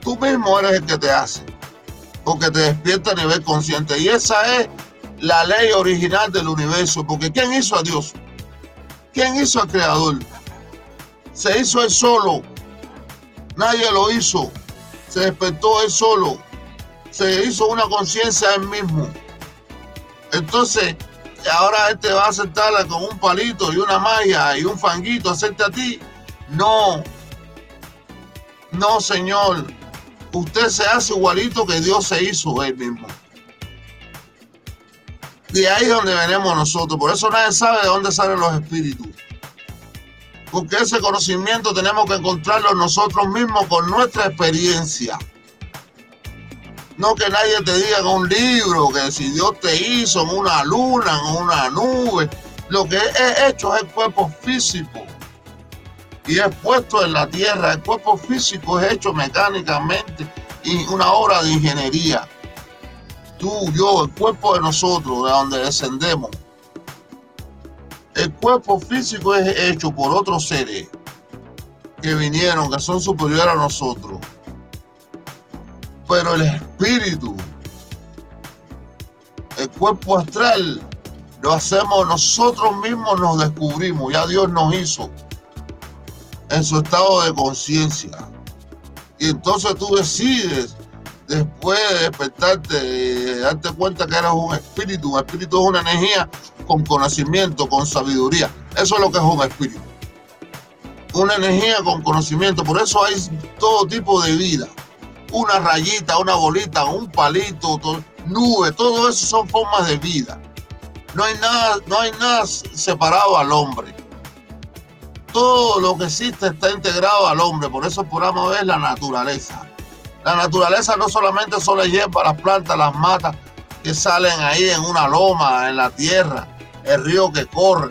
Tú mismo eres el que te hace porque te despierta a nivel consciente. Y esa es la ley original del universo, porque ¿quién hizo a Dios? ¿Quién hizo al Creador? Se hizo él solo. Nadie lo hizo. Se despertó él solo. Se hizo una conciencia él mismo. Entonces, ahora él te va a sentarla con un palito y una malla y un fanguito, hacerte a ti. No. No, Señor usted se hace igualito que Dios se hizo él mismo. De ahí es donde venimos nosotros. Por eso nadie sabe de dónde salen los espíritus. Porque ese conocimiento tenemos que encontrarlo nosotros mismos con nuestra experiencia. No que nadie te diga en un libro que si Dios te hizo en una luna, en una nube. Lo que es hecho es el cuerpo físico y es puesto en la tierra. El cuerpo físico es hecho mecánicamente y una obra de ingeniería. Tú, yo, el cuerpo de nosotros, de donde descendemos. El cuerpo físico es hecho por otros seres que vinieron, que son superiores a nosotros. Pero el espíritu, el cuerpo astral, lo hacemos nosotros mismos, nos descubrimos, ya Dios nos hizo en su estado de conciencia. Y entonces tú decides, después de despertarte, darte cuenta que eres un espíritu. Un espíritu es una energía con conocimiento, con sabiduría. Eso es lo que es un espíritu. Una energía con conocimiento. Por eso hay todo tipo de vida. Una rayita, una bolita, un palito, nube, todo eso son formas de vida. No hay nada, no hay nada separado al hombre todo lo que existe está integrado al hombre, por eso por programa es la naturaleza. La naturaleza no solamente las hierbas, las plantas, las matas que salen ahí en una loma, en la tierra, el río que corre,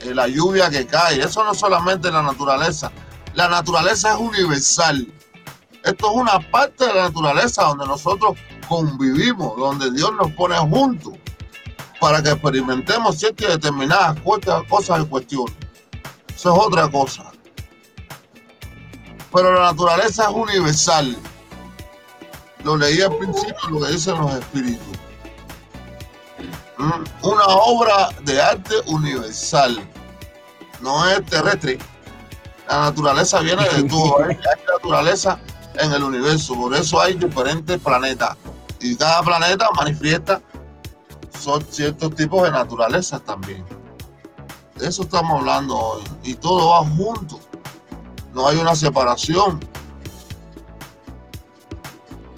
eh, la lluvia que cae. Eso no es solamente la naturaleza. La naturaleza es universal. Esto es una parte de la naturaleza donde nosotros convivimos, donde Dios nos pone juntos para que experimentemos ciertas determinadas cosas y cuestiones. Eso es otra cosa. Pero la naturaleza es universal. Lo leí al principio, lo que dicen los espíritus. Mm, una obra de arte universal. No es terrestre. La naturaleza viene de todo. Hay naturaleza en el universo. Por eso hay diferentes planetas. Y cada planeta manifiesta son ciertos tipos de naturaleza también. De eso estamos hablando hoy. Y todo va junto. No hay una separación.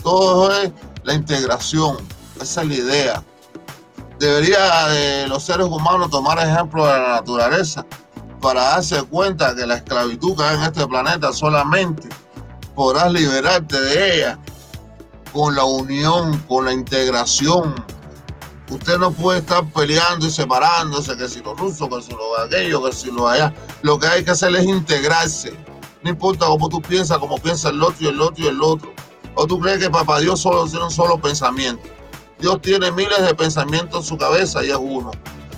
Todo es la integración. Esa es la idea. Debería de los seres humanos tomar ejemplo de la naturaleza para darse cuenta que la esclavitud que hay en este planeta solamente podrás liberarte de ella con la unión, con la integración, Usted no puede estar peleando y separándose, que si lo ruso, que si lo aquello, que si lo allá. Lo que hay que hacer es integrarse. No importa cómo tú piensas, cómo piensa el otro y el otro y el otro. O tú crees que papá Dios solo tiene un solo pensamiento. Dios tiene miles de pensamientos en su cabeza y es uno.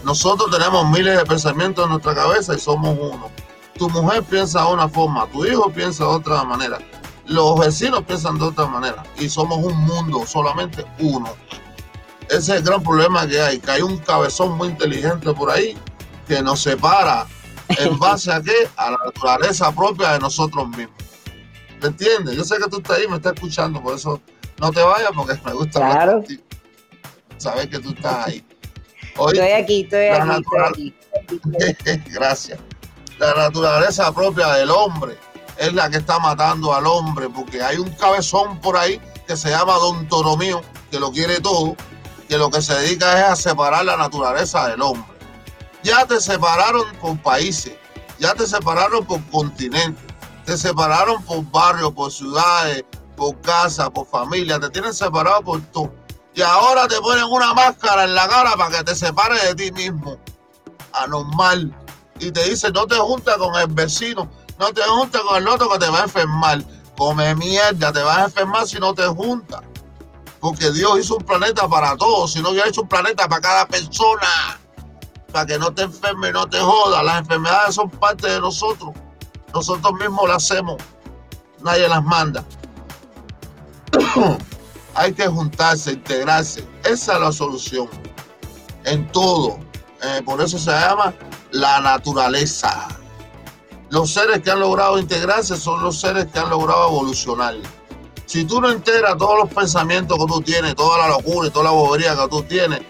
Nosotros tenemos miles de pensamientos en nuestra cabeza y somos uno. Tu mujer piensa de una forma, tu hijo piensa de otra manera, los vecinos piensan de otra manera y somos un mundo, solamente uno. Ese es el gran problema que hay, que hay un cabezón muy inteligente por ahí que nos separa en base a qué? A la naturaleza propia de nosotros mismos. ¿Me entiendes? Yo sé que tú estás ahí, me estás escuchando, por eso no te vayas porque me gusta contigo. Saber que tú estás ahí. estoy aquí, estoy aquí, Gracias. La naturaleza propia del hombre es la que está matando al hombre, porque hay un cabezón por ahí que se llama Don Toromío, que lo quiere todo, que lo que se dedica es a separar la naturaleza del hombre. Ya te separaron por países, ya te separaron por continentes, te separaron por barrios, por ciudades, por casas, por familias, te tienen separado por todo. Y ahora te ponen una máscara en la cara para que te separes de ti mismo. Anormal. Y te dicen, no te juntas con el vecino, no te juntas con el otro que te va a enfermar. Come mierda, te vas a enfermar si no te juntas porque Dios hizo un planeta para todos, si no hubiera hecho un planeta para cada persona, para que no te enferme, no te joda. Las enfermedades son parte de nosotros, nosotros mismos las hacemos, nadie las manda. Hay que juntarse, integrarse, esa es la solución en todo. Eh, por eso se llama la naturaleza. Los seres que han logrado integrarse son los seres que han logrado evolucionar. Si tú no enteras todos los pensamientos que tú tienes, toda la locura y toda la bobería que tú tienes,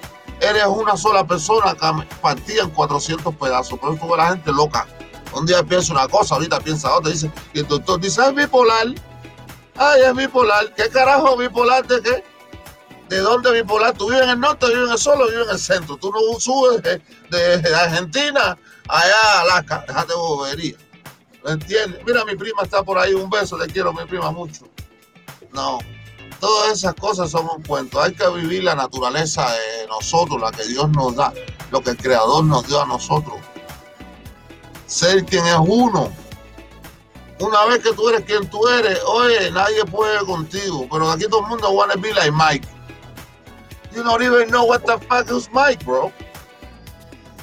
eres una sola persona partida en 400 pedazos. Por eso la gente loca. Un día piensa una cosa, ahorita piensa otra. Dice, y el doctor dice, es bipolar. Ay, es bipolar. ¿Qué carajo bipolar de qué? ¿De dónde bipolar? Tú vives en el norte, vives en el sur, vives en el centro. Tú no subes de, Argentina allá a Alaska. Déjate bobería. ¿Me entiendes? Mira, mi prima está por ahí. Un beso, le quiero mi prima mucho. No, todas esas cosas son un cuento. Hay que vivir la naturaleza de nosotros, la que Dios nos da, lo que el Creador nos dio a nosotros. Ser quien es uno. Una vez que tú eres quien tú eres, oye, nadie puede contigo. Pero aquí todo el mundo wanna be like Mike. You don't even know what the fuck is Mike, bro.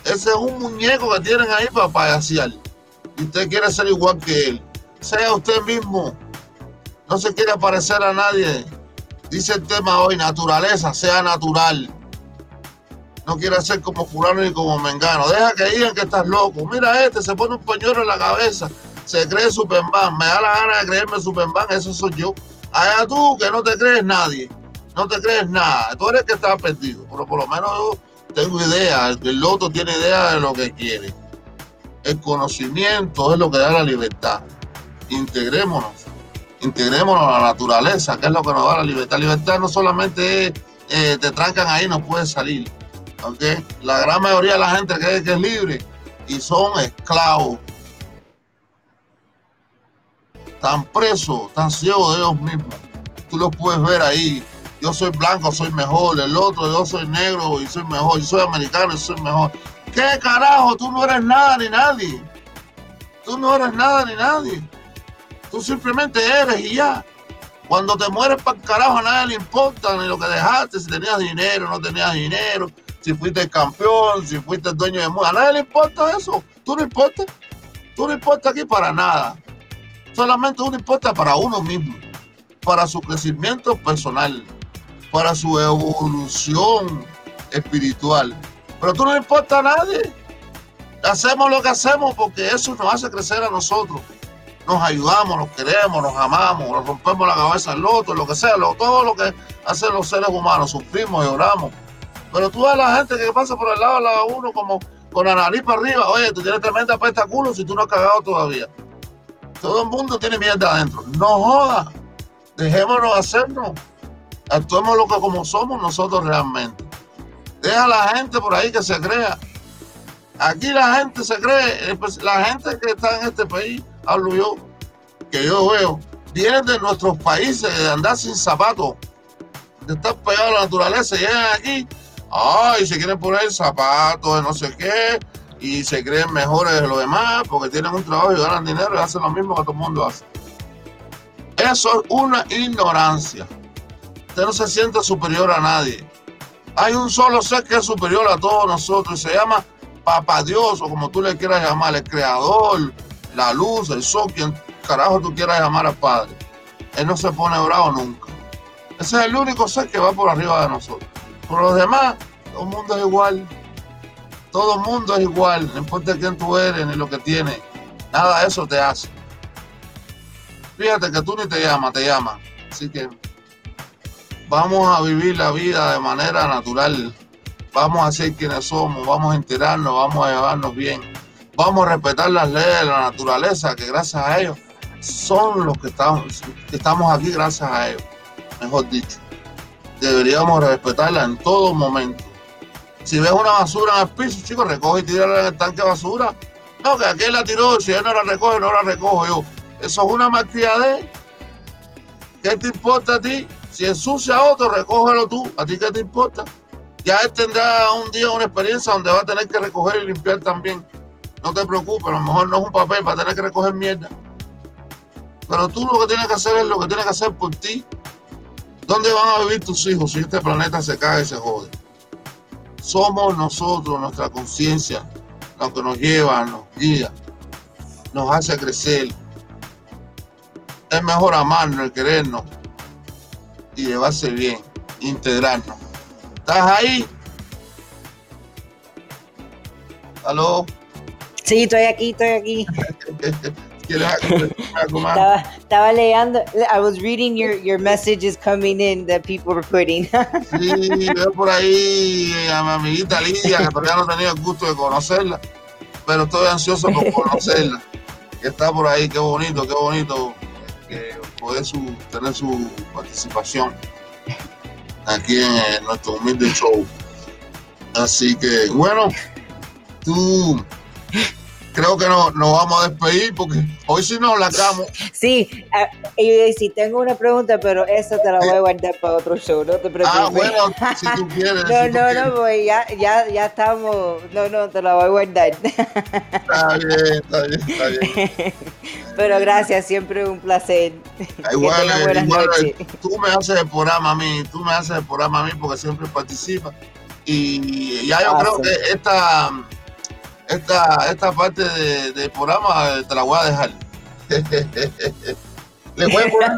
Ese es un muñeco que tienen ahí para payasear. Y usted quiere ser igual que él. Sea usted mismo no se quiere parecer a nadie. Dice el tema hoy, naturaleza, sea natural. No quiere ser como fulano ni como mengano. Deja que digan que estás loco. Mira este, se pone un pañuelo en la cabeza. Se cree Superman. Me da la gana de creerme Superman. Eso soy yo. Allá tú que no te crees nadie. No te crees nada. Tú eres que estás perdido. Pero por lo menos yo tengo idea. El loto tiene idea de lo que quiere. El conocimiento es lo que da la libertad. Integrémonos integrémonos a la naturaleza, que es lo que nos da la libertad. Libertad no solamente es, eh, te trancan ahí, no puedes salir. ¿Okay? La gran mayoría de la gente cree que es libre y son esclavos. Están presos, están ciegos de ellos mismos. Tú los puedes ver ahí. Yo soy blanco, soy mejor. El otro, yo soy negro y soy mejor. Yo soy americano y soy mejor. ¿Qué carajo? Tú no eres nada ni nadie. Tú no eres nada ni nadie. Tú simplemente eres y ya. Cuando te mueres para el carajo a nadie le importa ni lo que dejaste, si tenías dinero, no tenías dinero, si fuiste campeón, si fuiste dueño de mundo. A nadie le importa eso. Tú no importas. Tú no importas aquí para nada. Solamente uno importa para uno mismo, para su crecimiento personal, para su evolución espiritual. Pero tú no importa a nadie. Hacemos lo que hacemos porque eso nos hace crecer a nosotros nos ayudamos, nos queremos, nos amamos, nos rompemos la cabeza al otro, lo que sea, todo lo que hacen los seres humanos, sufrimos y oramos. Pero tú a la gente que pasa por el lado de la uno como con la nariz para arriba, oye, tú tienes tremenda pesta culo si tú no has cagado todavía. Todo el mundo tiene mierda adentro. No joda, dejémonos hacernos. Actuemos lo que como somos nosotros realmente. Deja a la gente por ahí que se crea. Aquí la gente se cree, la gente que está en este país hablo yo, que yo veo, vienen de nuestros países, de andar sin zapatos, de estar pegados a la naturaleza, llegan aquí Ay, se quieren poner zapatos de no sé qué y se creen mejores de los demás porque tienen un trabajo y ganan dinero y hacen lo mismo que todo el mundo hace. Eso es una ignorancia. Usted no se siente superior a nadie. Hay un solo ser que es superior a todos nosotros y se llama Papá Dios o como tú le quieras llamar, el creador, la luz, el sol, quien carajo tú quieras llamar al Padre. Él no se pone bravo nunca. Ese es el único ser que va por arriba de nosotros. Por los demás, todo el mundo es igual. Todo el mundo es igual, no importa quién tú eres ni lo que tienes. Nada de eso te hace. Fíjate que tú ni te llamas, te llamas. Así que vamos a vivir la vida de manera natural. Vamos a ser quienes somos, vamos a enterarnos, vamos a llevarnos bien. Vamos a respetar las leyes de la naturaleza, que gracias a ellos son los que estamos, que estamos aquí gracias a ellos, mejor dicho. Deberíamos respetarla en todo momento. Si ves una basura en el piso, chicos, recoge y tírala en el tanque de basura. No, que aquel la tiró, si él no la recoge, no la recojo yo. Eso es una de ¿Qué te importa a ti? Si ensucia a otro, recógelo tú. ¿A ti qué te importa? Ya él tendrá un día una experiencia donde va a tener que recoger y limpiar también. No te preocupes, a lo mejor no es un papel, va a tener que recoger mierda. Pero tú lo que tienes que hacer es lo que tienes que hacer por ti. ¿Dónde van a vivir tus hijos si este planeta se cae y se jode? Somos nosotros, nuestra conciencia, lo que nos lleva, nos guía, nos hace crecer. Es mejor amarnos, el querernos y llevarse bien, integrarnos. ¿Estás ahí? ¿Aló? Sí, estoy aquí, estoy aquí. estaba, estaba leyendo. I was reading your, your messages coming in that people were putting. sí, veo por ahí a mi amiguita Lidia, que todavía no tenía el gusto de conocerla, pero estoy ansioso por conocerla. Que está por ahí, qué bonito, qué bonito que poder su, tener su participación aquí en nuestro humilde show. Así que, bueno, tú creo que no, nos vamos a despedir porque hoy sí nos la damos. Sí, y si tengo una pregunta, pero esa te la voy a guardar para otro show, no te preocupes. Ah, bueno, si tú quieres. no, no, no, pues ya, ya, ya estamos, no, no, te la voy a guardar. Está bien, está bien, está bien. Pero gracias, siempre un placer. Ah, igual, igual tú me haces el programa a mí, tú me haces el programa a mí porque siempre participas. Y ya yo ah, creo que esta esta, esta parte del de programa te la voy a dejar. le, voy a poner,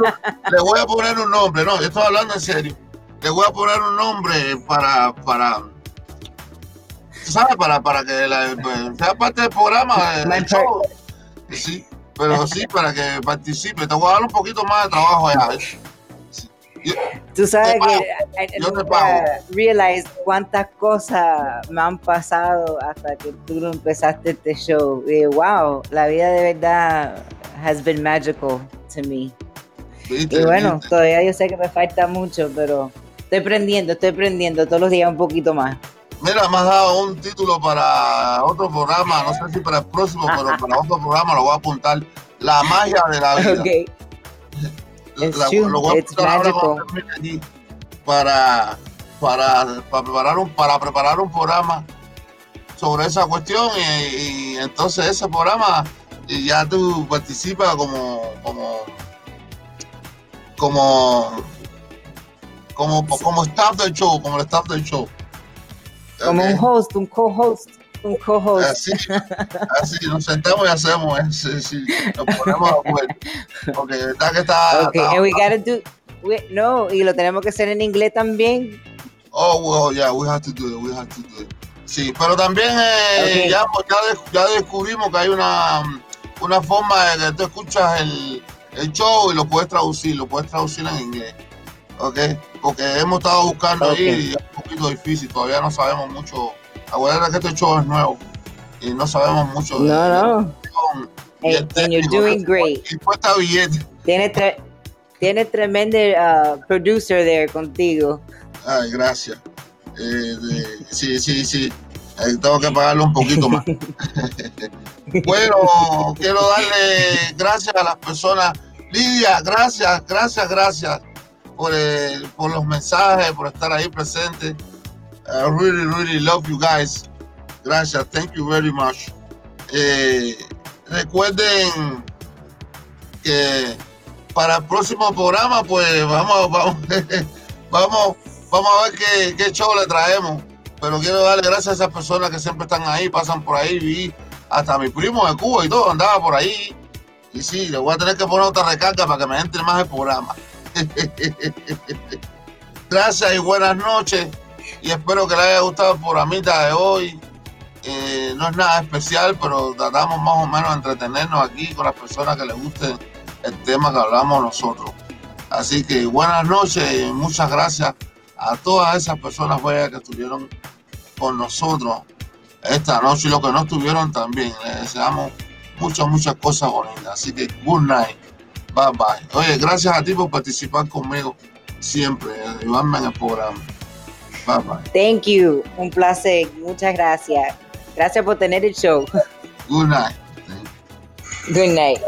le voy a poner un nombre, no, yo estoy hablando en serio. Le voy a poner un nombre para, para, ¿sabes? Para, para que la, sea parte del programa. Sí, pero sí, para que participe. Te voy a dar un poquito más de trabajo allá. Tú sabes que yo nunca realize cuántas cosas me han pasado hasta que tú empezaste este show. Y wow, la vida de verdad has been magical to me. y bueno, todavía yo sé que me falta mucho, pero estoy aprendiendo, estoy aprendiendo todos los días un poquito más. Mira, me has dado un título para otro programa, no sé si para el próximo, pero para otro programa lo voy a apuntar. La magia de la vida. Okay para, para, para, preparar un, para preparar un programa sobre esa cuestión y, entonces ese programa ya tú participas como como como como, como staff del show, como el staff del show. Como un host, un co-host un co-host. Así, así, nos sentamos y hacemos, sí, sí, nos ponemos a acuerdo. Porque verdad que está. Okay, and we gotta do. no, y lo tenemos que hacer en inglés también. Oh, well, yeah, we have to do it, we have to do it. Sí, pero también eh, ya, pues, ya, ya, descubrimos que hay una, una forma de que tú escuchas el, el show y lo puedes traducir, lo puedes traducir en inglés. ¿ok? Porque hemos estado buscando ahí y es un poquito difícil, todavía no sabemos mucho Acuérdate que este show es nuevo y no sabemos mucho de No, no. Hey, and you're doing great. Y cuesta billete. Tiene, tre tiene tremendo uh, producer there contigo. Ay, gracias. Eh, de, sí, sí, sí. Eh, tengo que pagarle un poquito más. bueno, quiero darle gracias a las personas. Lidia, gracias, gracias, gracias por, el, por los mensajes, por estar ahí presente I really, really love you guys. Gracias. Thank you very much. Eh, recuerden que para el próximo programa, pues vamos, vamos, vamos, vamos a ver qué, qué show le traemos. Pero quiero darle gracias a esas personas que siempre están ahí, pasan por ahí. Vi hasta mi primo de Cuba y todo, andaba por ahí. Y sí, le voy a tener que poner otra recarga para que me entre más el programa. Gracias y buenas noches. Y espero que les haya gustado el programita de hoy. Eh, no es nada especial, pero tratamos más o menos de entretenernos aquí con las personas que les guste el tema que hablamos nosotros. Así que buenas noches y muchas gracias a todas esas personas bellas que estuvieron con nosotros esta noche y los que no estuvieron también. Les deseamos muchas, muchas cosas bonitas. Así que good night. Bye bye. Oye, gracias a ti por participar conmigo siempre, ayudarme en el programa. Bye bye. Thank you. Un placer. Muchas gracias. Gracias por tener el show. Good night. Good night.